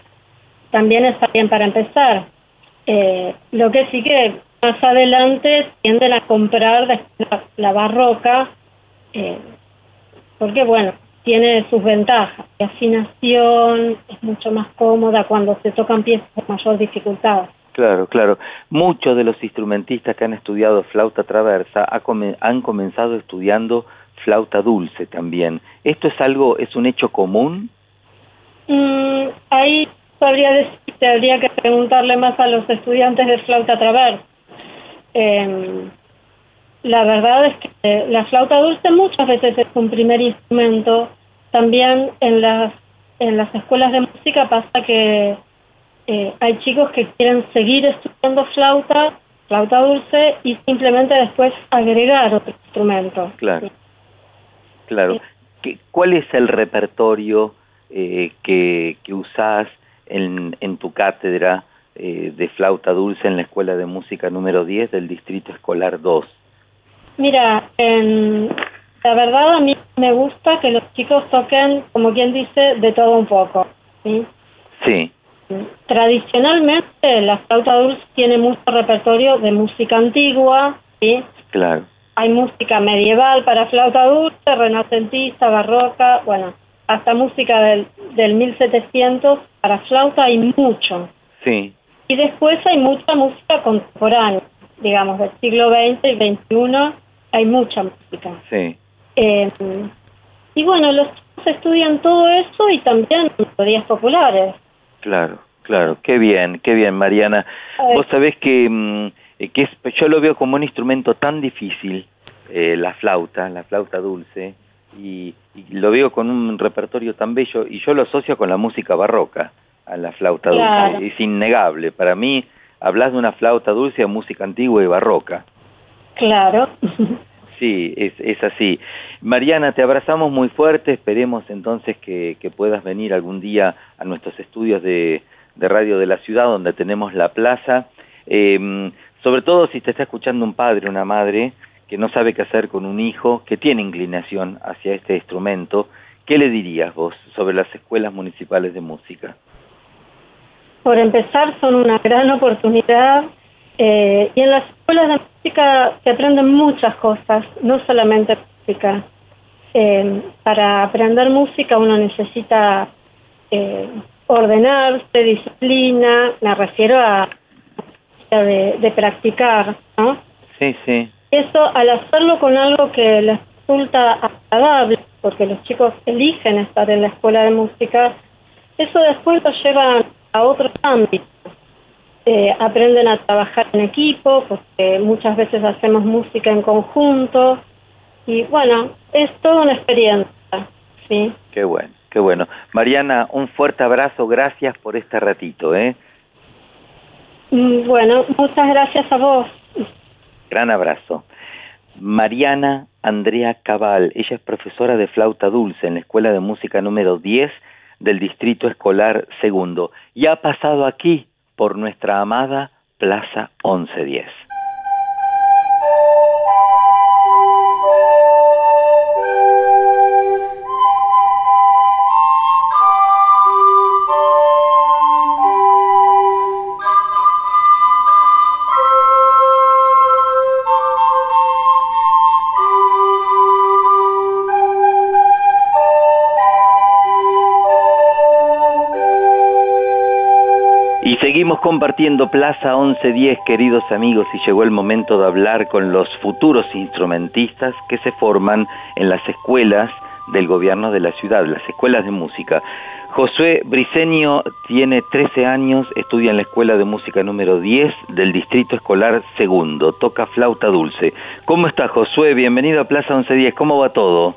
también está bien para empezar. Eh, lo que sí que más adelante tienden a comprar la, la barroca, eh, porque bueno, tiene sus ventajas. La afinación es mucho más cómoda cuando se tocan piezas de mayor dificultad. Claro, claro. Muchos de los instrumentistas que han estudiado flauta traversa han comenzado estudiando flauta dulce también. ¿Esto es algo, es un hecho común? Mm, ahí sabría decirte, habría que preguntarle más a los estudiantes de flauta traversa. Eh, la verdad es que la flauta dulce muchas veces es un primer instrumento. También en las, en las escuelas de música pasa que eh, hay chicos que quieren seguir estudiando flauta, flauta dulce, y simplemente después agregar otro instrumento. Claro. Claro. ¿Qué- ¿Cuál es el repertorio eh, que, que usás en, en tu cátedra eh, de flauta dulce en la Escuela de Música número 10 del Distrito Escolar 2? Mira, en- la verdad a mí me gusta que los chicos toquen, como quien dice, de todo un poco. ¿sí? Sí, Tradicionalmente la flauta dulce tiene mucho repertorio de música antigua, ¿sí? claro. hay música medieval para flauta dulce, renacentista, barroca, bueno, hasta música del, del 1700 para flauta hay mucho. Sí, Y después hay mucha música contemporánea, digamos, del siglo XX y XXI hay mucha música. sí. Eh, y bueno, los chicos estudian todo eso y también melodías populares. Claro, claro, qué bien, qué bien, Mariana. Vos sabés que, mm, eh, que es- yo lo veo como un instrumento tan difícil, eh, la flauta, la flauta dulce, y, y lo veo con un repertorio tan bello, y yo lo asocio con la música barroca, a la flauta Claro. dulce. Es innegable, para mí, hablas de una flauta dulce a música antigua y barroca. Claro. Sí, es, es así. Mariana, te abrazamos muy fuerte, esperemos entonces que, puedas venir algún día a nuestros estudios de, de radio de la ciudad, donde tenemos la plaza. Eh, sobre todo si te está escuchando un padre, una madre, que no sabe qué hacer con un hijo, que tiene inclinación hacia este instrumento, ¿qué le dirías vos sobre las escuelas municipales de música? Por empezar, son una gran oportunidad eh, y en las escuelas de música se aprenden muchas cosas, no solamente música. Eh, para aprender música uno necesita eh, ordenarse, disciplina, me refiero a de, de practicar, ¿no? Sí, sí. Eso al hacerlo con algo que les resulta agradable, porque los chicos eligen estar en la escuela de música, eso después lo llevan a otros ámbitos. Eh, aprenden a trabajar en equipo, porque muchas veces hacemos música en conjunto. Y bueno, es toda una experiencia, ¿sí? Qué bueno, qué bueno. Mariana, un fuerte abrazo, gracias por este ratito, ¿eh? Mm, Bueno, muchas gracias a vos. Gran abrazo. Mariana Andrea Cabal, ella es profesora de flauta dulce en la Escuela de Música número 10 del Distrito Escolar Segundo y ha pasado aquí por nuestra amada Plaza 1110. Seguimos compartiendo Plaza 1110, queridos amigos, y llegó el momento de hablar con los futuros instrumentistas que se forman en las escuelas del gobierno de la ciudad, las escuelas de música. Josué Briceño tiene 13 años, estudia en la escuela de música número 10 del Distrito Escolar Segundo, toca flauta dulce. ¿Cómo está Josué? Bienvenido a Plaza 1110, ¿cómo va todo?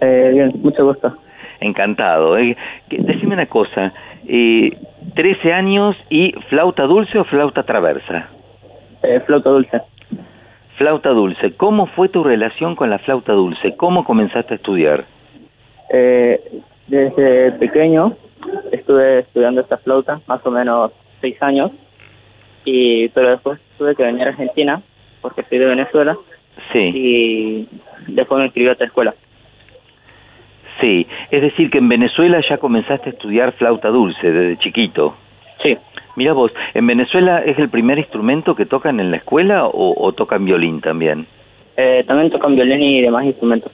bien, mucho gusto. Encantado. ¿eh? Decime una cosa, eh, 13 años y flauta dulce o flauta traversa? Eh, flauta dulce. Flauta dulce. ¿Cómo fue tu relación con la flauta dulce? ¿Cómo comenzaste a estudiar? Eh, desde pequeño estuve estudiando esta flauta, más o menos seis años, y pero después tuve que venir a Argentina, porque soy de Venezuela, Sí, y después me inscribí a otra escuela. Sí. Es decir, que en Venezuela ya comenzaste a estudiar flauta dulce desde chiquito. Sí. Mira vos, ¿en Venezuela es el primer instrumento que tocan en la escuela o, o tocan violín también? Eh, también tocan violín y demás instrumentos.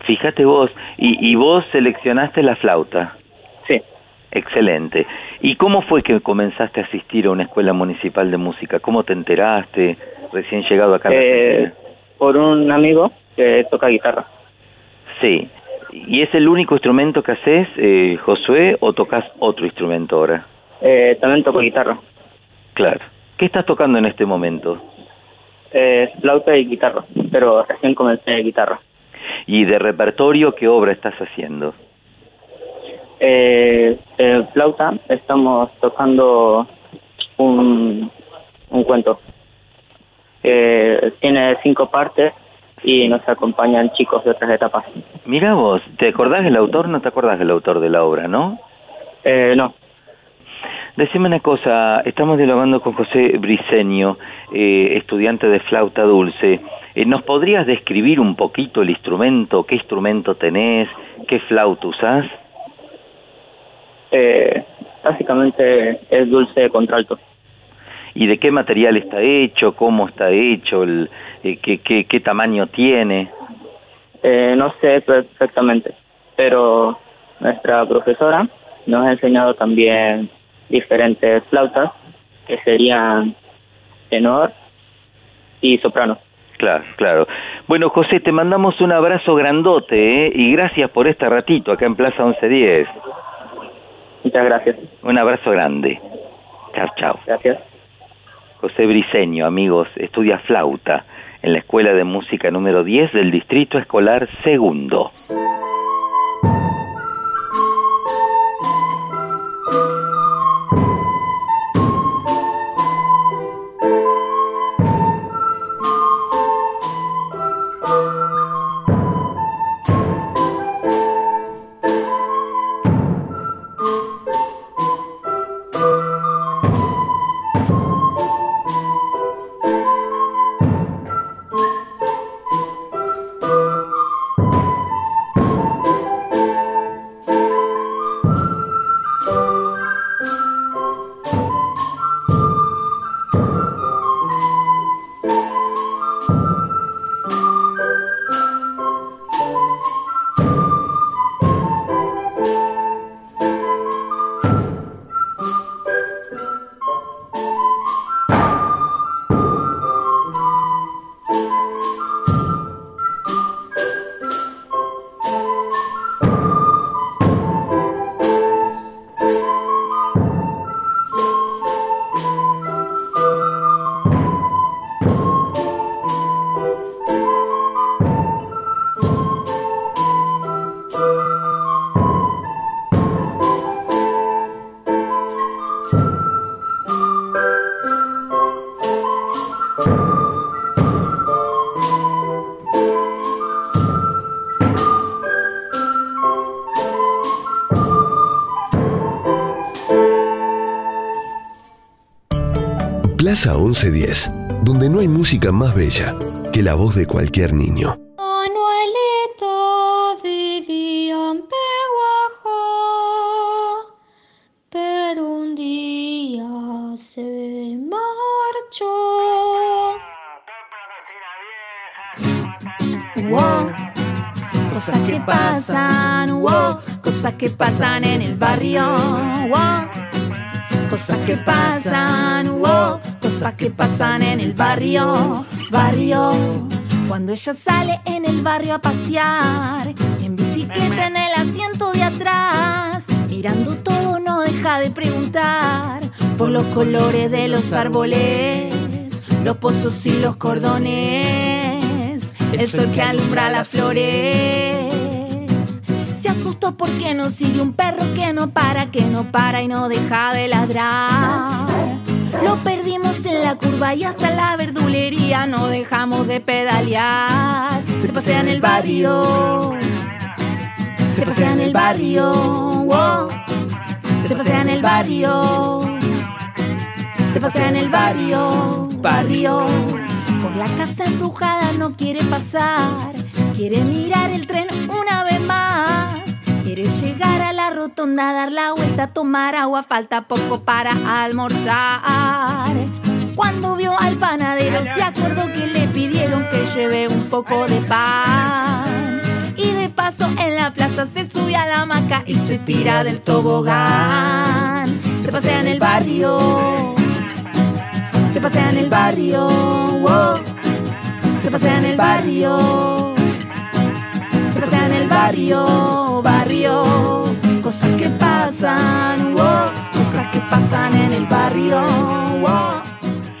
Fíjate vos, y, y vos seleccionaste la flauta. Sí. Excelente. ¿Y cómo fue que comenzaste a asistir a una escuela municipal de música? ¿Cómo te enteraste? Recién llegado acá a la Eh, por un amigo que toca guitarra. Sí. ¿Y es el único instrumento que haces, eh, Josué, o tocas otro instrumento ahora? Eh, también toco guitarra. Claro. ¿Qué estás tocando en este momento? Eh, flauta y guitarra, pero recién comencé guitarra. ¿Y de repertorio qué obra estás haciendo? Eh, eh, flauta, estamos tocando un, un cuento. Eh, tiene cinco partes y nos acompañan chicos de otras etapas. Mira vos, ¿te acordás del autor? No te acordás del autor de la obra, ¿no? Eh, no. Decime una cosa, estamos dialogando con José Briceño, eh, estudiante de flauta dulce. Eh, ¿Nos podrías describir un poquito el instrumento? ¿Qué instrumento tenés? ¿Qué flauta usás? Eh, básicamente es dulce contralto. ¿Y de qué material está hecho? ¿Cómo está hecho? El, eh, qué, qué, ¿Qué tamaño tiene? Eh, no sé perfectamente, pero nuestra profesora nos ha enseñado también diferentes flautas que serían tenor y soprano. Claro, claro. Bueno, José, te mandamos un abrazo grandote ¿eh? y gracias por este ratito acá en Plaza 1110. Muchas gracias. Un abrazo grande. Chao, chao. Gracias. José Briceño, amigos, estudia flauta en la Escuela de Música número 10 del Distrito Escolar Segundo. Plaza 1110, donde no hay música más bella que la voz de cualquier niño. Manuelito vivía en Peguajó, pero un día se marchó. Wow, cosas que pasan, wow, cosas que pasan en el barrio, wow, cosas que pasan, wow, cosas que pasan en el barrio, barrio. Cuando ella sale en el barrio a pasear, en bicicleta en el asiento de atrás, mirando todo no deja de preguntar por los colores de los árboles, los pozos y los cordones, el sol que alumbra las flores. Se asustó porque no sigue un perro que no para, que no para y no deja de ladrar. Lo perdimos en la curva y hasta la verdulería no dejamos de pedalear. Se pasea en el barrio. Se pasea en el barrio. Se pasea en el barrio. Se pasea en el barrio. Barrio. Por la casa embrujada no quiere pasar. Quiere mirar el tren una vez. Quiere llegar a la rotonda, dar la vuelta, tomar agua, falta poco para almorzar. Cuando vio al panadero se acordó que le pidieron que lleve un poco de pan. Y de paso en la plaza se sube a la hamaca y se tira del tobogán. Se pasea en el barrio. Se pasea en el barrio. wow. Se pasea en el barrio. Barrio, barrio. Cosas que pasan, wow. Cosas que pasan en el barrio, wow.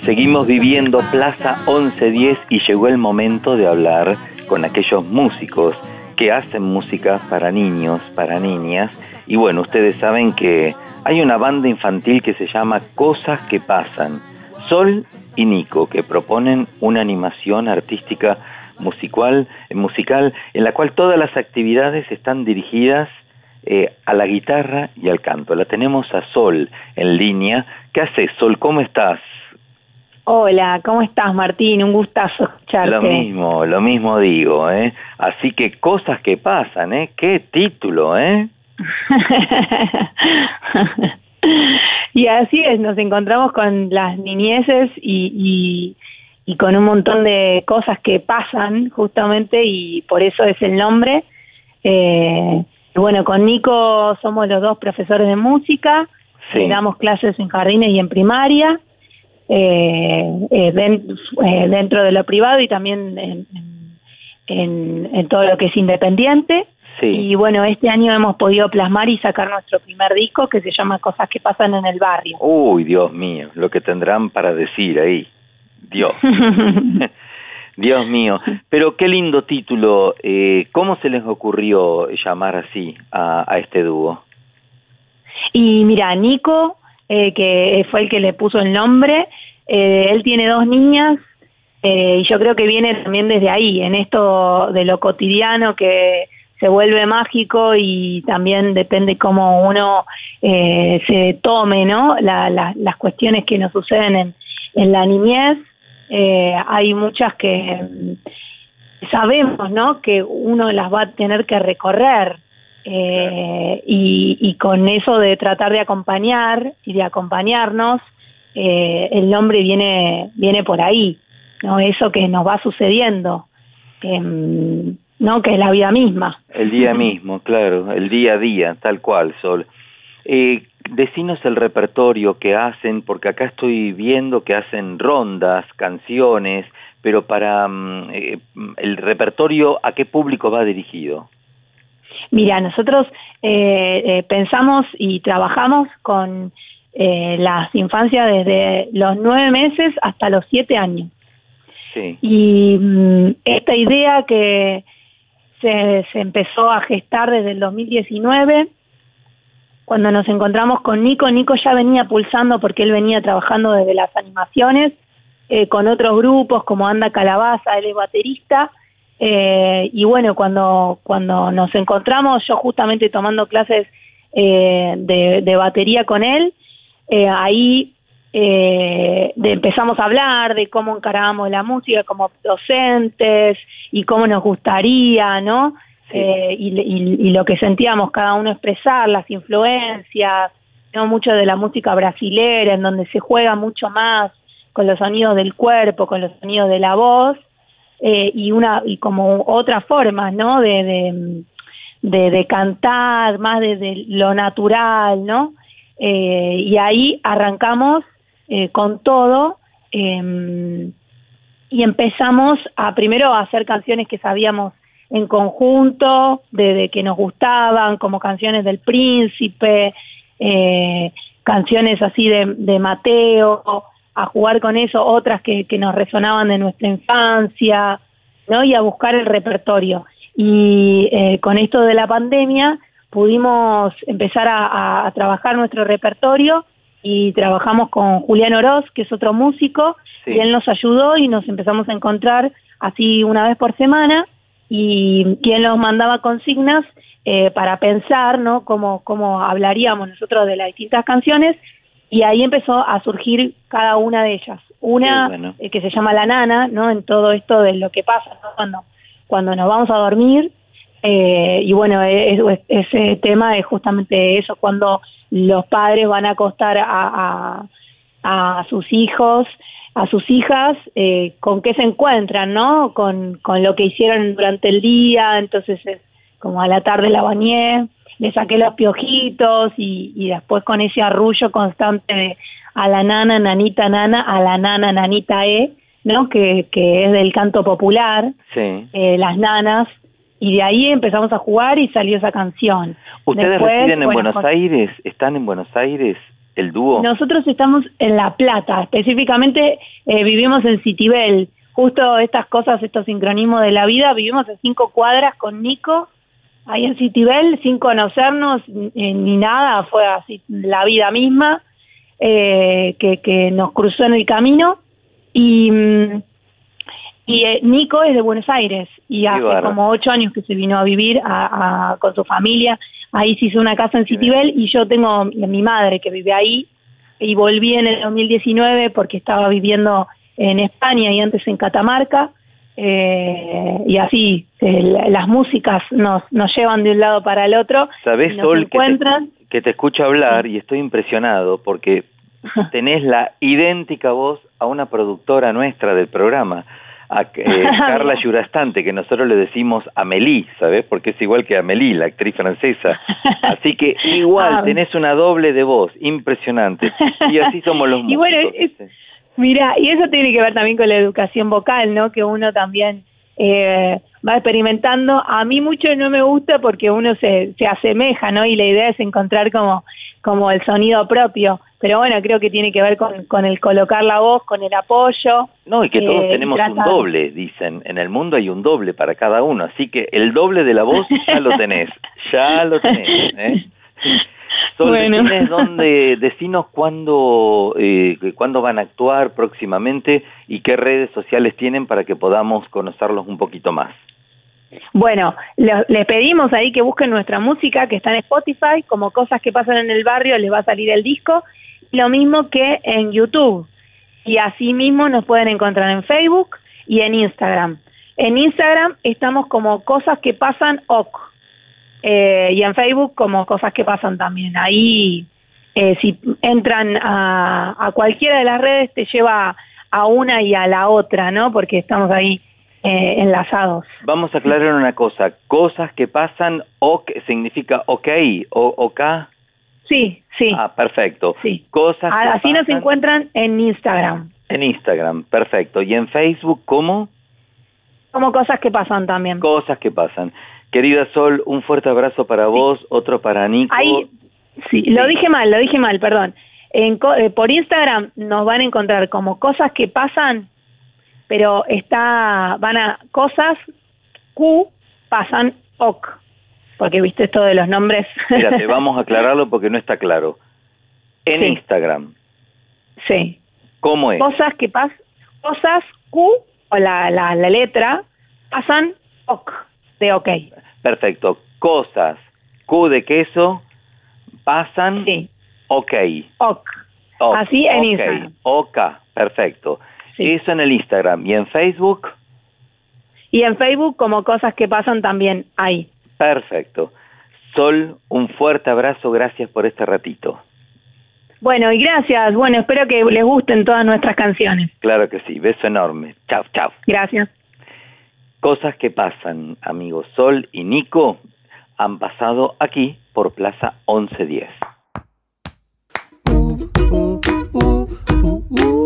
Seguimos viviendo Plaza 1110 y llegó el momento de hablar con aquellos músicos que hacen música para niños, para niñas. Y bueno, ustedes saben que hay una banda infantil que se llama Cosas que Pasan. Sol y Nico, que proponen una animación artística musical, musical en la cual todas las actividades están dirigidas eh, a la guitarra y al canto. La tenemos a Sol en línea. ¿Qué haces, Sol? ¿Cómo estás? Hola, ¿cómo estás, Martín? Un gustazo escucharte. Lo mismo, lo mismo digo, ¿eh? Así que cosas que pasan, ¿eh? Qué título, ¿eh? y así es, nos encontramos con las niñeces y, y, y con un montón de cosas que pasan justamente y por eso es el nombre. Eh, bueno, con Nico somos los dos profesores de música, Sí. damos clases en jardines y en primaria, eh, eh, eh, dentro de lo privado y también en, en- en todo lo que es independiente. Y bueno, este año hemos podido plasmar y sacar nuestro primer disco que se llama Cosas que pasan en el barrio. Uy, Dios mío, lo que tendrán para decir ahí. Dios. Dios mío. Pero qué lindo título. Eh, ¿Cómo se les ocurrió llamar así a, este dúo? Y mira, Nico, eh, que fue el que le puso el nombre, eh, él tiene dos niñas eh, y yo creo que viene también desde ahí, en esto de lo cotidiano que se vuelve mágico y también depende cómo uno eh, se tome, ¿no? La- la- las cuestiones que nos suceden en, en la niñez. Eh, hay muchas que mm, sabemos, ¿no? Que uno las va a tener que recorrer. Eh, y, y con eso de tratar de acompañar y de acompañarnos, eh, el nombre viene, viene por ahí, ¿no? Eso que nos va sucediendo, em, ¿no? Que es la vida misma. El día mismo, claro, el día a día, tal cual, Sol. Eh, decinos el repertorio que hacen, porque acá estoy viendo que hacen rondas, canciones, pero para mm, eh, el repertorio, ¿a qué público va dirigido? Mira, nosotros eh, eh, pensamos y trabajamos con eh, las infancias desde los nueve meses hasta los siete años. Sí. Y mm, esta idea que se, se empezó a gestar desde el 2019, cuando nos encontramos con Nico, Nico ya venía pulsando porque él venía trabajando desde las animaciones eh, con otros grupos como Anda Calabaza, él es baterista. eh, y bueno, cuando, cuando nos encontramos, yo justamente tomando clases eh, de, de batería con él, eh, ahí de empezamos a hablar de cómo encarábamos la música como docentes y cómo nos gustaría, ¿no? Eh, y, y- y lo que sentíamos cada uno expresar, las influencias, ¿no? mucho de la música brasilera, en donde se juega mucho más con los sonidos del cuerpo, con los sonidos de la voz, eh, y una y como otras formas, ¿no? De, de, cantar, más de, de lo natural, ¿no? Eh, y ahí arrancamos eh, con todo eh, y empezamos a primero a hacer canciones que sabíamos en conjunto, de, de que nos gustaban, como canciones del príncipe, eh, canciones así de, de Mateo, a jugar con eso, otras que, que nos resonaban de nuestra infancia, ¿no? Y a buscar el repertorio. Y eh, con esto de la pandemia pudimos empezar a, a- a trabajar nuestro repertorio y trabajamos con Julián Oroz, que es otro músico, Sí. y él nos ayudó y nos empezamos a encontrar así una vez por semana y, él nos mandaba consignas eh, para pensar, ¿no? Cómo, cómo hablaríamos nosotros de las distintas canciones y ahí empezó a surgir cada una de ellas. Una bueno. eh, que se llama La Nana, ¿no? En todo esto de lo que pasa ¿no? cuando, cuando nos vamos a dormir. eh, y bueno, e- ese tema es justamente eso, cuando los padres van a acostar a, a, a sus hijos, a sus hijas, eh, con qué se encuentran, ¿no? Con, con lo que hicieron durante el día, entonces es como a la tarde la bañé, le saqué los piojitos y, y después con ese arrullo constante de a la nana, nanita, nana, a la nana, nanita, e, ¿no? Que, que es del canto popular, Sí. eh, las nanas, y de ahí empezamos a jugar y salió esa canción. ¿Ustedes Después, residen en bueno, Buenos Aires? ¿Están en Buenos Aires? ¿El dúo? Nosotros estamos en La Plata, específicamente eh, vivimos en Citibel. Justo estas cosas, estos sincronismos de la vida, vivimos en cinco cuadras con Nico, ahí en Citibel, sin conocernos eh, ni nada, fue así la vida misma eh, que, que nos cruzó en el camino. Y, mm, y eh, Nico es de Buenos Aires y hace como ocho años que se vino a vivir a- a- con su familia. Ahí se hizo una casa en Citibel y yo tengo mi madre que vive ahí y volví en el 2019 porque estaba viviendo en España y antes en Catamarca. eh, y así eh, la- las músicas nos, nos llevan de un lado para el otro. ¿Sabés, y nos Sol, que te, que te escucho hablar y estoy impresionado porque tenés la idéntica voz a una productora nuestra del programa, a eh, Carla Yurastante, que nosotros le decimos Amélie, ¿sabés? Porque es igual que Amélie, la actriz francesa. Así que igual, Ah. tenés una doble de voz, impresionante. Y así somos los Y bueno, músicos. es- mira, y eso tiene que ver también con la educación vocal, ¿no? Que uno también eh, va experimentando. A mí mucho no me gusta porque uno se, se asemeja, ¿no? Y la idea es encontrar como, como el sonido propio. Pero bueno, creo que tiene que ver con, con el colocar la voz, con el apoyo. No, y que todos eh, tenemos un doble, dicen. En el mundo hay un doble para cada uno. Así que el doble de la voz ya lo tenés. Ya lo tenés. ¿eh? Sol, Bueno. decines dónde, decinos cuándo, eh, cuándo van a actuar próximamente y qué redes sociales tienen para que podamos conocerlos un poquito más. Bueno, le- les pedimos ahí que busquen nuestra música que está en Spotify, como cosas que pasan en el barrio, les va a salir el disco, lo mismo que en YouTube. Y así mismo nos pueden encontrar en Facebook y en Instagram. En Instagram estamos como cosas que pasan OK. Eh, y en Facebook como cosas que pasan también. Ahí, eh, si entran a, a cualquiera de las redes, te lleva a una y a la otra, ¿no? Porque estamos ahí eh, enlazados. Vamos a aclarar una cosa. Cosas que pasan, OK significa OK, o OK. Sí, sí. Ah, perfecto. Sí. Cosas que Ah, Así nos encuentran en Instagram, en Instagram, perfecto. Y en Facebook, ¿cómo? como cosas que pasan también. Cosas que pasan. Querida Sol, un fuerte abrazo para vos, otro para Nico. Ahí, sí, lo dije mal, lo dije mal, perdón. En eh, por Instagram nos van a encontrar como cosas que pasan, pero está, van a cosas Q pasan OK, porque viste esto de los nombres. Mírate, vamos a aclararlo porque no está claro. En Sí. Instagram, sí. ¿cómo es? Cosas que pasan, cosas Q o la, la, la letra pasan OK, de OK. Perfecto. Cosas, Q de queso, pasan, ok. OK. Oh, Así en ok, Instagram. OK, perfecto. Eso en el Instagram. ¿Y en Facebook? Y en Facebook como cosas que pasan también ahí. Perfecto. Sol, un fuerte abrazo. Gracias por este ratito. Bueno, y gracias. Bueno, espero que les gusten todas nuestras canciones. Claro que sí. Beso enorme. Chao, chao. Gracias. Cosas que pasan, amigos. Sol y Nico han pasado aquí por Plaza 1110. Somos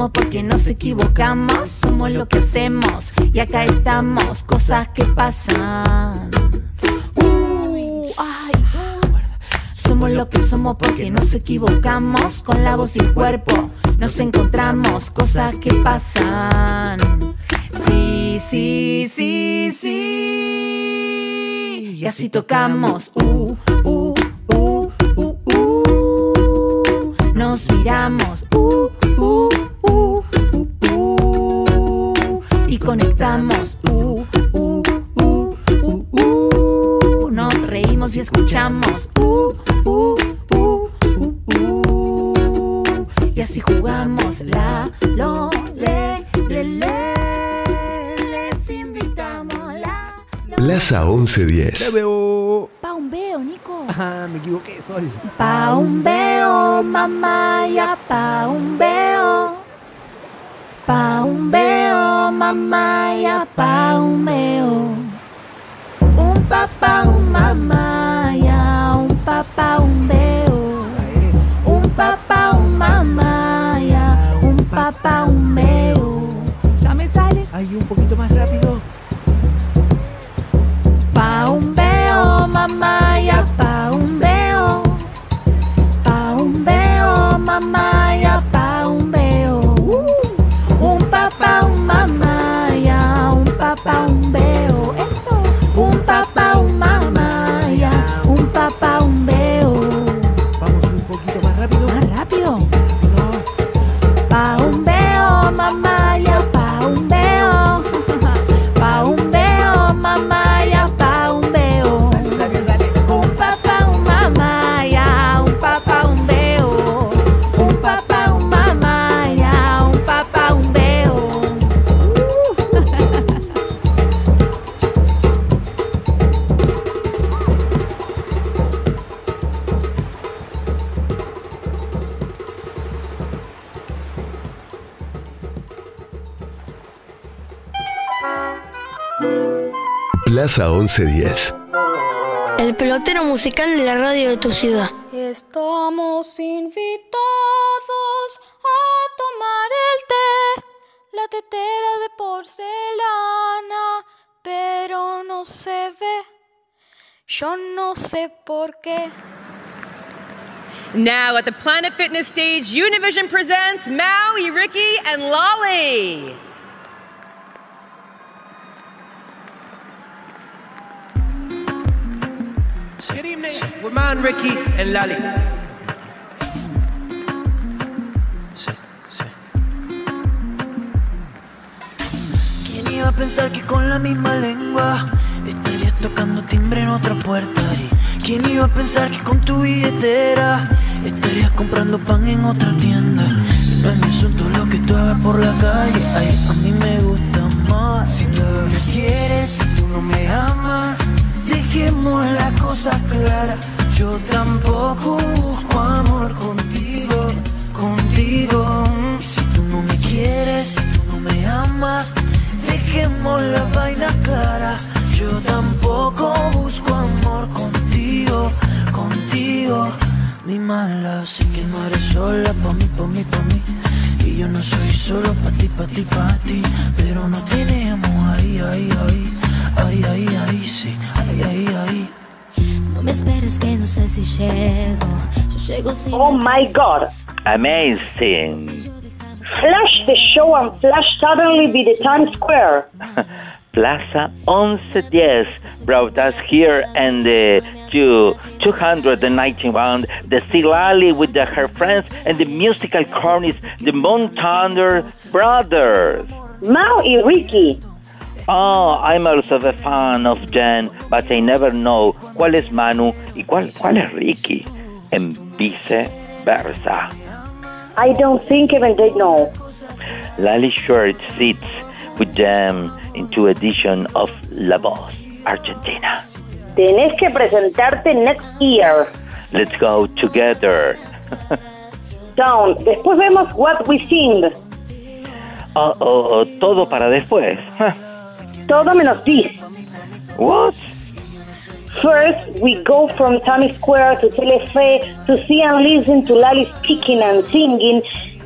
somos porque nos equivocamos. Somos lo que hacemos y acá estamos. Cosas que pasan. Uh, ay. Somos lo que somos porque nos equivocamos. Con la voz y el cuerpo nos encontramos. Cosas que pasan. Sí, sí, sí, sí. Y así tocamos. Uh, uh, uh, uh, uh. Nos miramos. Uh, Plaza 1110. Pa' un veo, Nico. Ajá, me equivoqué, Sol. Pa' un veo, mamá, ya pa' Plaza 1110. El pelotero musical de la radio de tu ciudad. Estamos invitados a tomar el té, la tetera de porcelana, pero no se ve. Yo no sé por qué. Now at the Planet Fitness stage, Univision presents Maui, Ricky, and Lolly. Good evening. Man, Ricky, and Lali. ¿Quién iba a pensar que con la misma lengua estarías tocando timbre en otra puerta? ¿Y quién iba a pensar que con tu billetera estarías comprando pan en otra tienda? Y no es mi asunto lo que tú hagas por la calle, ay, a mí me gusta más. Si tú no me quieres, si tú no me amas, dejemos la cosa clara. Yo tampoco busco amor contigo, contigo. Si tú no me quieres, si tú no me amas, dejemos la vaina clara. Yo tampoco busco amor contigo, contigo. Mi mala, sé que no eres sola pa' mí, pa' mí, pa' mí. Y yo no soy solo pa' ti, pa' ti, pa' ti. Pero no tenemos ahí, ahí, ahí. Ay, ay, ay, sí. Ay, ay, ay. No me esperes que no sé si llego. Yo llego sin. Oh my God. Amazing. Flash the show and flash suddenly be the Times Square. Plaza 1110 brought us here and the to 219 round the Silali with the, her friends and the musical cornies, the Montaner brothers. Mao y Ricky. Oh, I'm also a fan of Jen, but I never know cuál es Manu y cuál, cuál es Ricky. En viceversa. I don't think even they know. Lali Shirt sits with them in two edition of La Voz Argentina. Tenés que presentarte next year. Let's go together. Down. Después vemos What We Sing. Oh, oh, oh, todo para después. Todo menos this. What? First, we go from Times Square to Telefe to see and listen to Lali speaking and singing.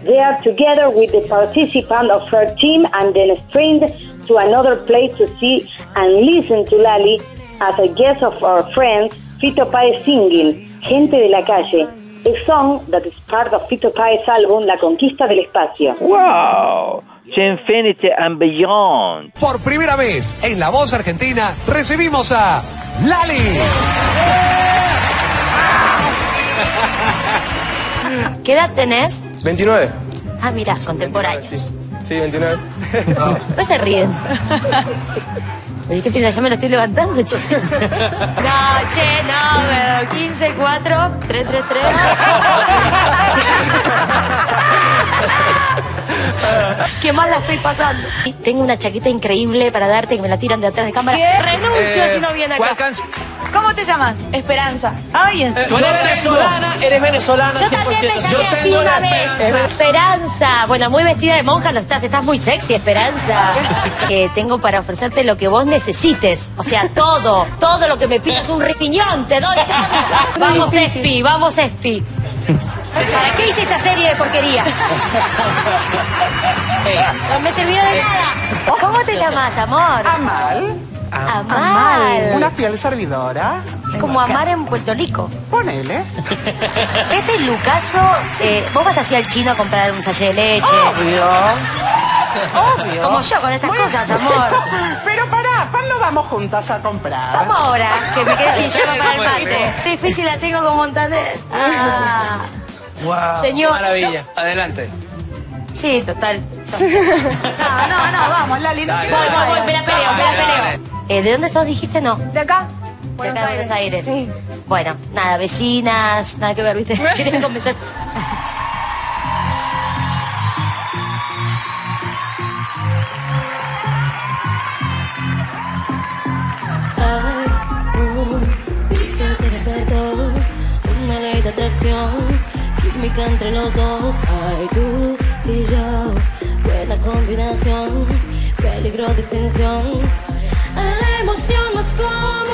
They are together with the participant of her team and then straight to another place to see and listen to Lali as a guest of our friends Fito Páez singing, Gente de la Calle, a song that is part of Fito Páez album La Conquista del Espacio. Wow! To infinity and beyond. Por primera vez en La Voz Argentina recibimos a Lali. ¿Qué edad tenés? 29. Ah, mira, contemporáneos. Sí, 29. No se ríen. Oye, ¿qué piensas? Ya me lo estoy levantando, che. No, che, no, pero 15, 4, 3, 3, 3. Qué mal la estoy pasando. Tengo una chaqueta increíble para darte que me la tiran de atrás de cámara. Renuncio si no viene acá. ¿Cómo te llamas? Esperanza. Ay, en Tú eres venezolana, eres venezolana Yo también me 100%. llamé así una vez. Esperanza. Bueno, muy vestida de monja lo estás. Estás muy sexy, Esperanza. Que tengo para ofrecerte lo que vos necesites. O sea, todo. Todo lo que me pidas. Un riñón. Te doy todo. Vamos, Espi. Vamos, Espi. ¿Para qué hice esa serie de porquería? No me sirvió de nada. ¿Cómo te llamas, amor? Amal. Amal. Una fiel servidora. Es como amar en Puerto Rico. Ponele. Este Lucaso, eh, vos vas así al chino a comprar un sachet de leche. Obvio. Obvio. Como yo con estas Muy- cosas, amor. Pero pará, ¿cuándo vamos juntas a comprar? Vamos ahora, que me quedé sin llama para el mate. Difícil la tengo con Montaner. Ah. Wow. Señor. Maravilla. Adelante. Sí, total. No, no, no, vamos, Lali. Dale, Voy, voy, voy, la Dale, peleo. dale. Eh, ¿De dónde sos, dijiste? No. ¿De acá? De acá de Buenos Aires. Bueno, nada, vecinas, nada que ver, ¿viste? Quieren convencer. Química entre los dos. Ay, tú y yo, buena combinación, peligro de extinción. La emoción más común,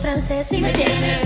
francés y me tienes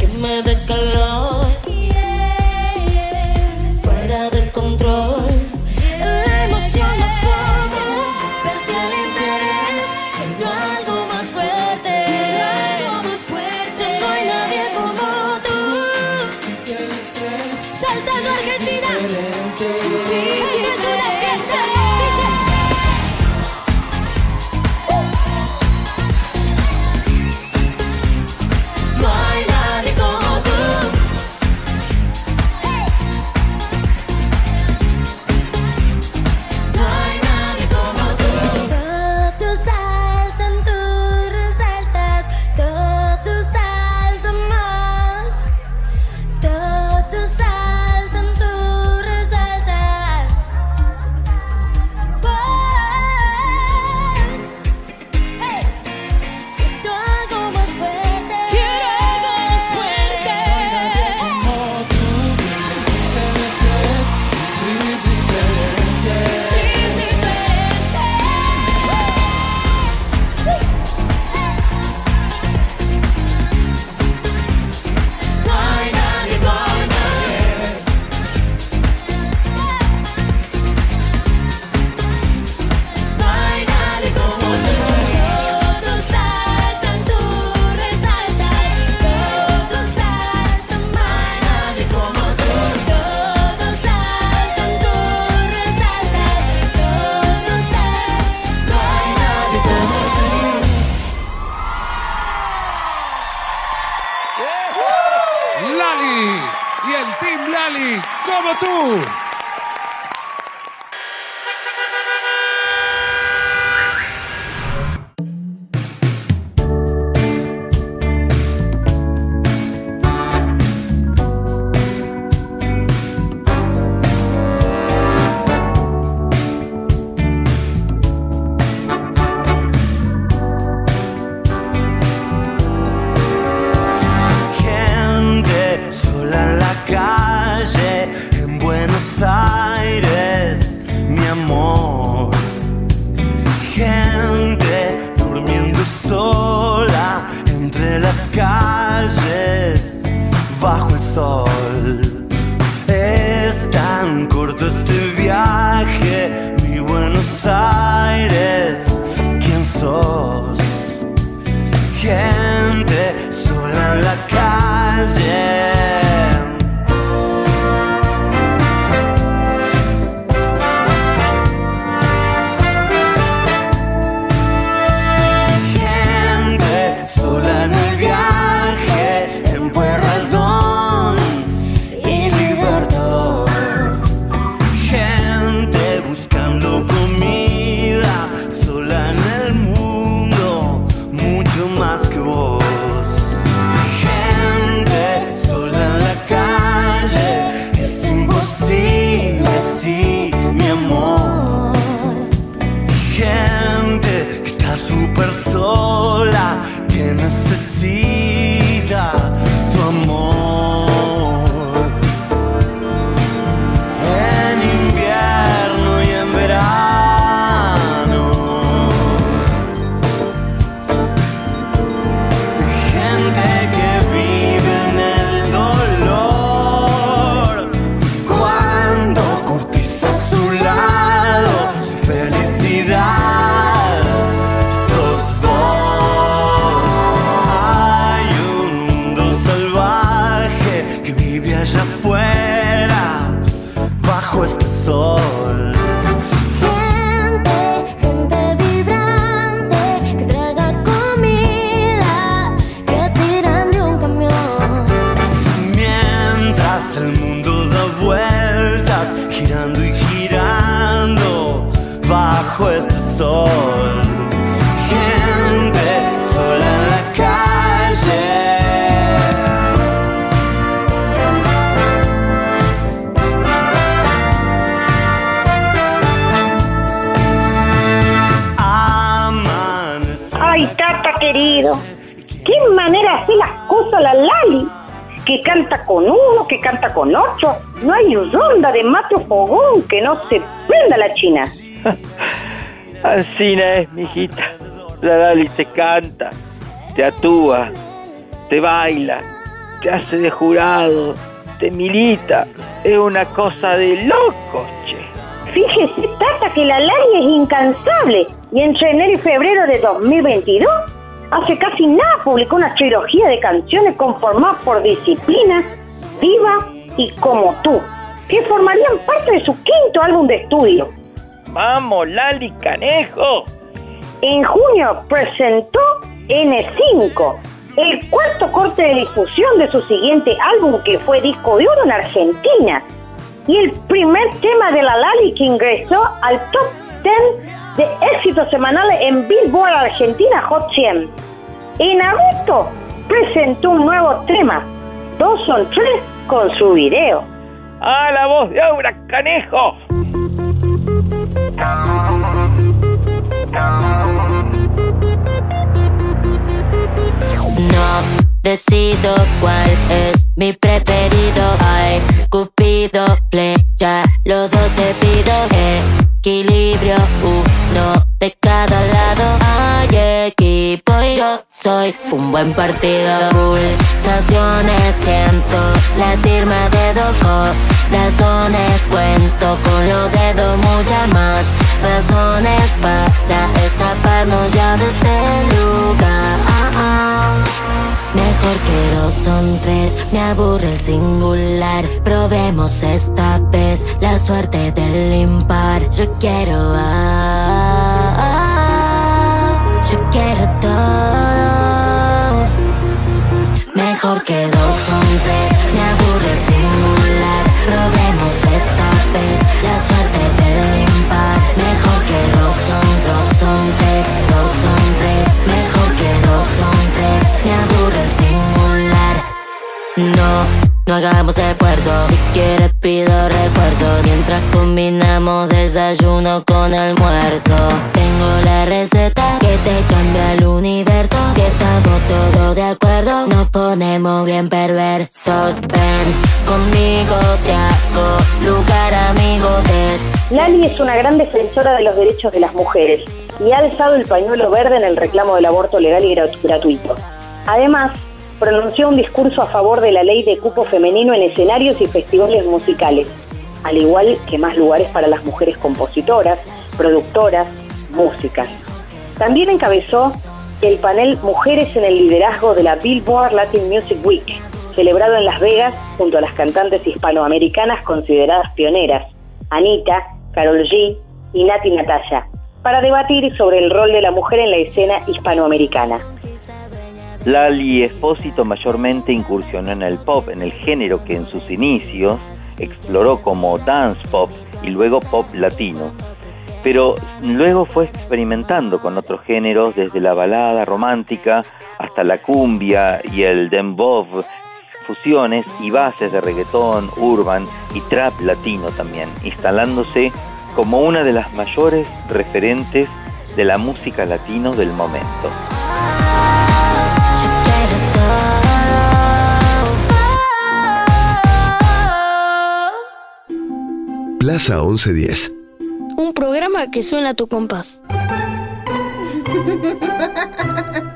mijita. La Lali te canta, te atúa, te baila, te hace de jurado, te milita. Es una cosa de locos, che. Fíjese, Tata, que la Lali es incansable y entre enero y febrero de 2022 hace casi nada publicó una trilogía de canciones conformadas por Disciplina, Viva y Como Tú, que formarían parte de su quinto álbum de estudio. Vamos, Lali Canejo. En junio presentó N5, el cuarto corte de difusión de su siguiente álbum que fue disco de oro en Argentina y el primer tema de la Lali que ingresó al top 10 de éxitos semanales en Billboard Argentina Hot 100. En agosto presentó un nuevo tema, Dos son tres, con su video. ¡Ah, la voz de Aura Canejo! No decido cuál es mi preferido. Ay, Cupido, flecha, los dos te pido. Equilibrio, uno de cada lado. Hay equipo y yo soy un buen partido. Pulsaciones siento latirme de dos corazones. Cuento con los dedos muchas más razones para escaparnos ya de este lugar. Mejor que dos son tres, me aburre el singular. Probemos esta vez la suerte del impar. Yo quiero, ah, yo quiero todo. Mejor que dos son tres, me aburre el singular. Probemos esta vez la suerte del impar. Mejor que dos son dos son tres, dos son tres. Mejor que dos son tres. Me aburre singular. No. No hagamos esfuerzo, si quieres pido refuerzos Mientras combinamos desayuno con almuerzo. Tengo la receta que te cambia el universo. Que estamos todos de acuerdo, nos ponemos bien perversos. Ven conmigo, te hago lugar amigo de... Lali es una gran defensora de los derechos de las mujeres y ha dejado el pañuelo verde en el reclamo del aborto legal y gratuito. Además, pronunció un discurso a favor de la ley de cupo femenino en escenarios y festivales musicales, al igual que más lugares para las mujeres compositoras, productoras, músicas. También encabezó el panel Mujeres en el Liderazgo de la Billboard Latin Music Week, celebrado en Las Vegas junto a las cantantes hispanoamericanas consideradas pioneras, Anita, Carol G y Nati Natalia, para debatir sobre el rol de la mujer en la escena hispanoamericana. Lali Espósito mayormente incursionó en el pop, en el género que en sus inicios exploró como dance pop y luego pop latino. Pero luego fue experimentando con otros géneros, desde la balada romántica hasta la cumbia y el dembow, fusiones y bases de reggaetón, urban y trap latino también, instalándose como una de las mayores referentes de la música latino del momento. Plaza 1110. Un programa que suena a tu compás.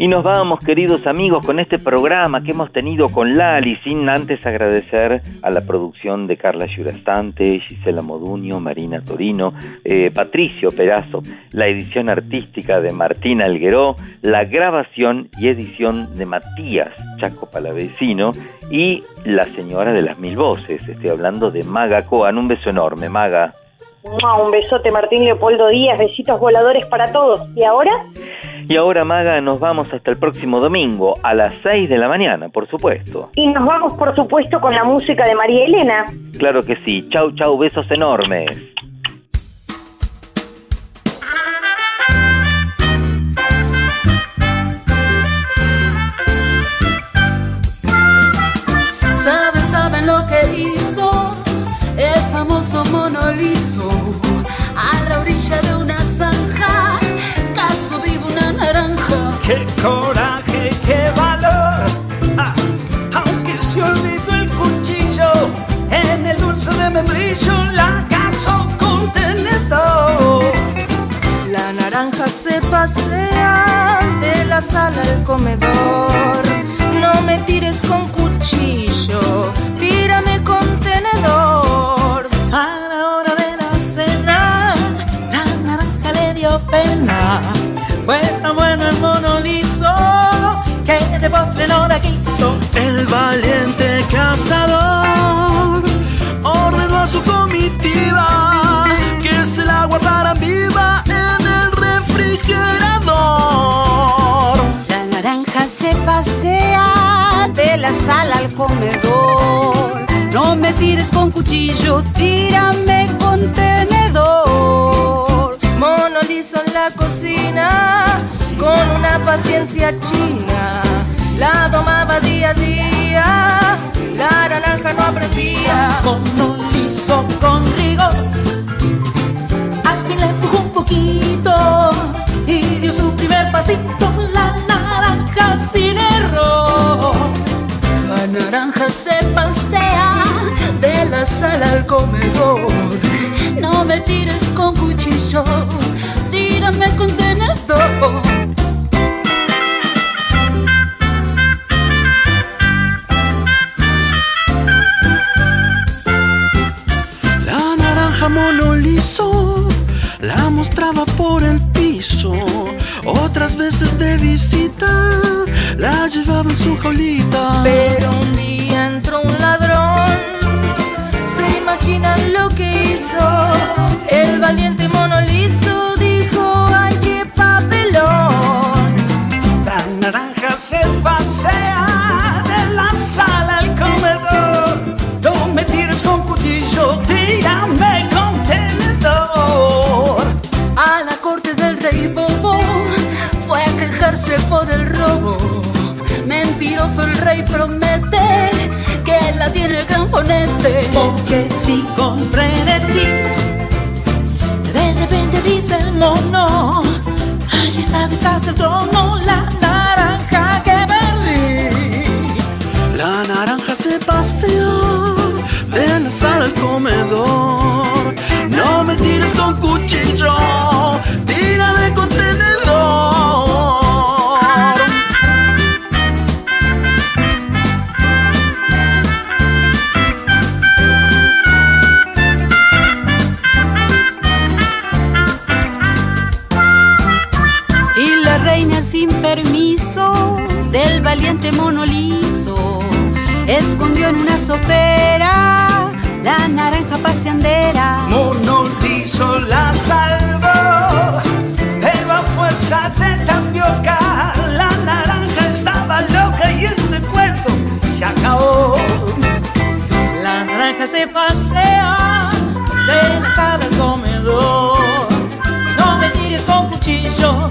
Y nos vamos, queridos amigos, con este programa que hemos tenido con Lali, sin antes agradecer a la producción de Carla Giurastante, Gisela Moduño, Marina Torino, eh, Patricio Perazo, la edición artística de Martín Algueró, la grabación y edición de Matías Chaco Palavecino y la señora de las mil voces. Estoy hablando de Maga Coan. Un beso enorme, Maga. Un besote Martín Leopoldo Díaz, besitos voladores para todos. ¿Y ahora? Y ahora, Maga, nos vamos hasta el próximo domingo, a las 6 de la mañana, por supuesto. Y nos vamos por supuesto con la música de María Elena. Claro que sí. Chau, chau, besos enormes. A la orilla de una zanja. Caso vivo una naranja. ¡Qué coraje, qué valor! Ah, aunque se olvidó el cuchillo, en el dulce de membrillo la casó con tenedor. La naranja se pasea de la sala al comedor. No me tires con cuchillo, la sala al comedor. No me tires con cuchillo, tírame con tenedor. Mono liso en la cocina, con una paciencia china. La domaba día a día, la naranja no aprendía. Mono liso con rigor, al fin le empujó un poquito y dio su primer pasito. La naranja sin error. La naranja se pasea de la sala al comedor. No me tires con cuchillo, tírame con tenedor. La naranja mono liso la mostraba por el piso. Otras veces de visita la llevaba en su jaulita. Pero un día entró un ladrón. ¿Se imaginan lo que hizo? El valiente mono liso dijo: ¡Ay, qué papelón! La naranja se pasea por el robo. Mentiroso el rey promete que la tiene ponerte. Porque si con frenesí, de repente dicen no, no. Allí está detrás del trono la naranja que perdí. La naranja se pasea de la sala al comedor. No me tires con cuchillo, tírame con sopera la naranja paseandera. Mono liso la salvó, pero a fuerza de tapioca la naranja estaba loca y este cuento se acabó. La naranja se pasea de la sala al comedor. No me tires con cuchillo,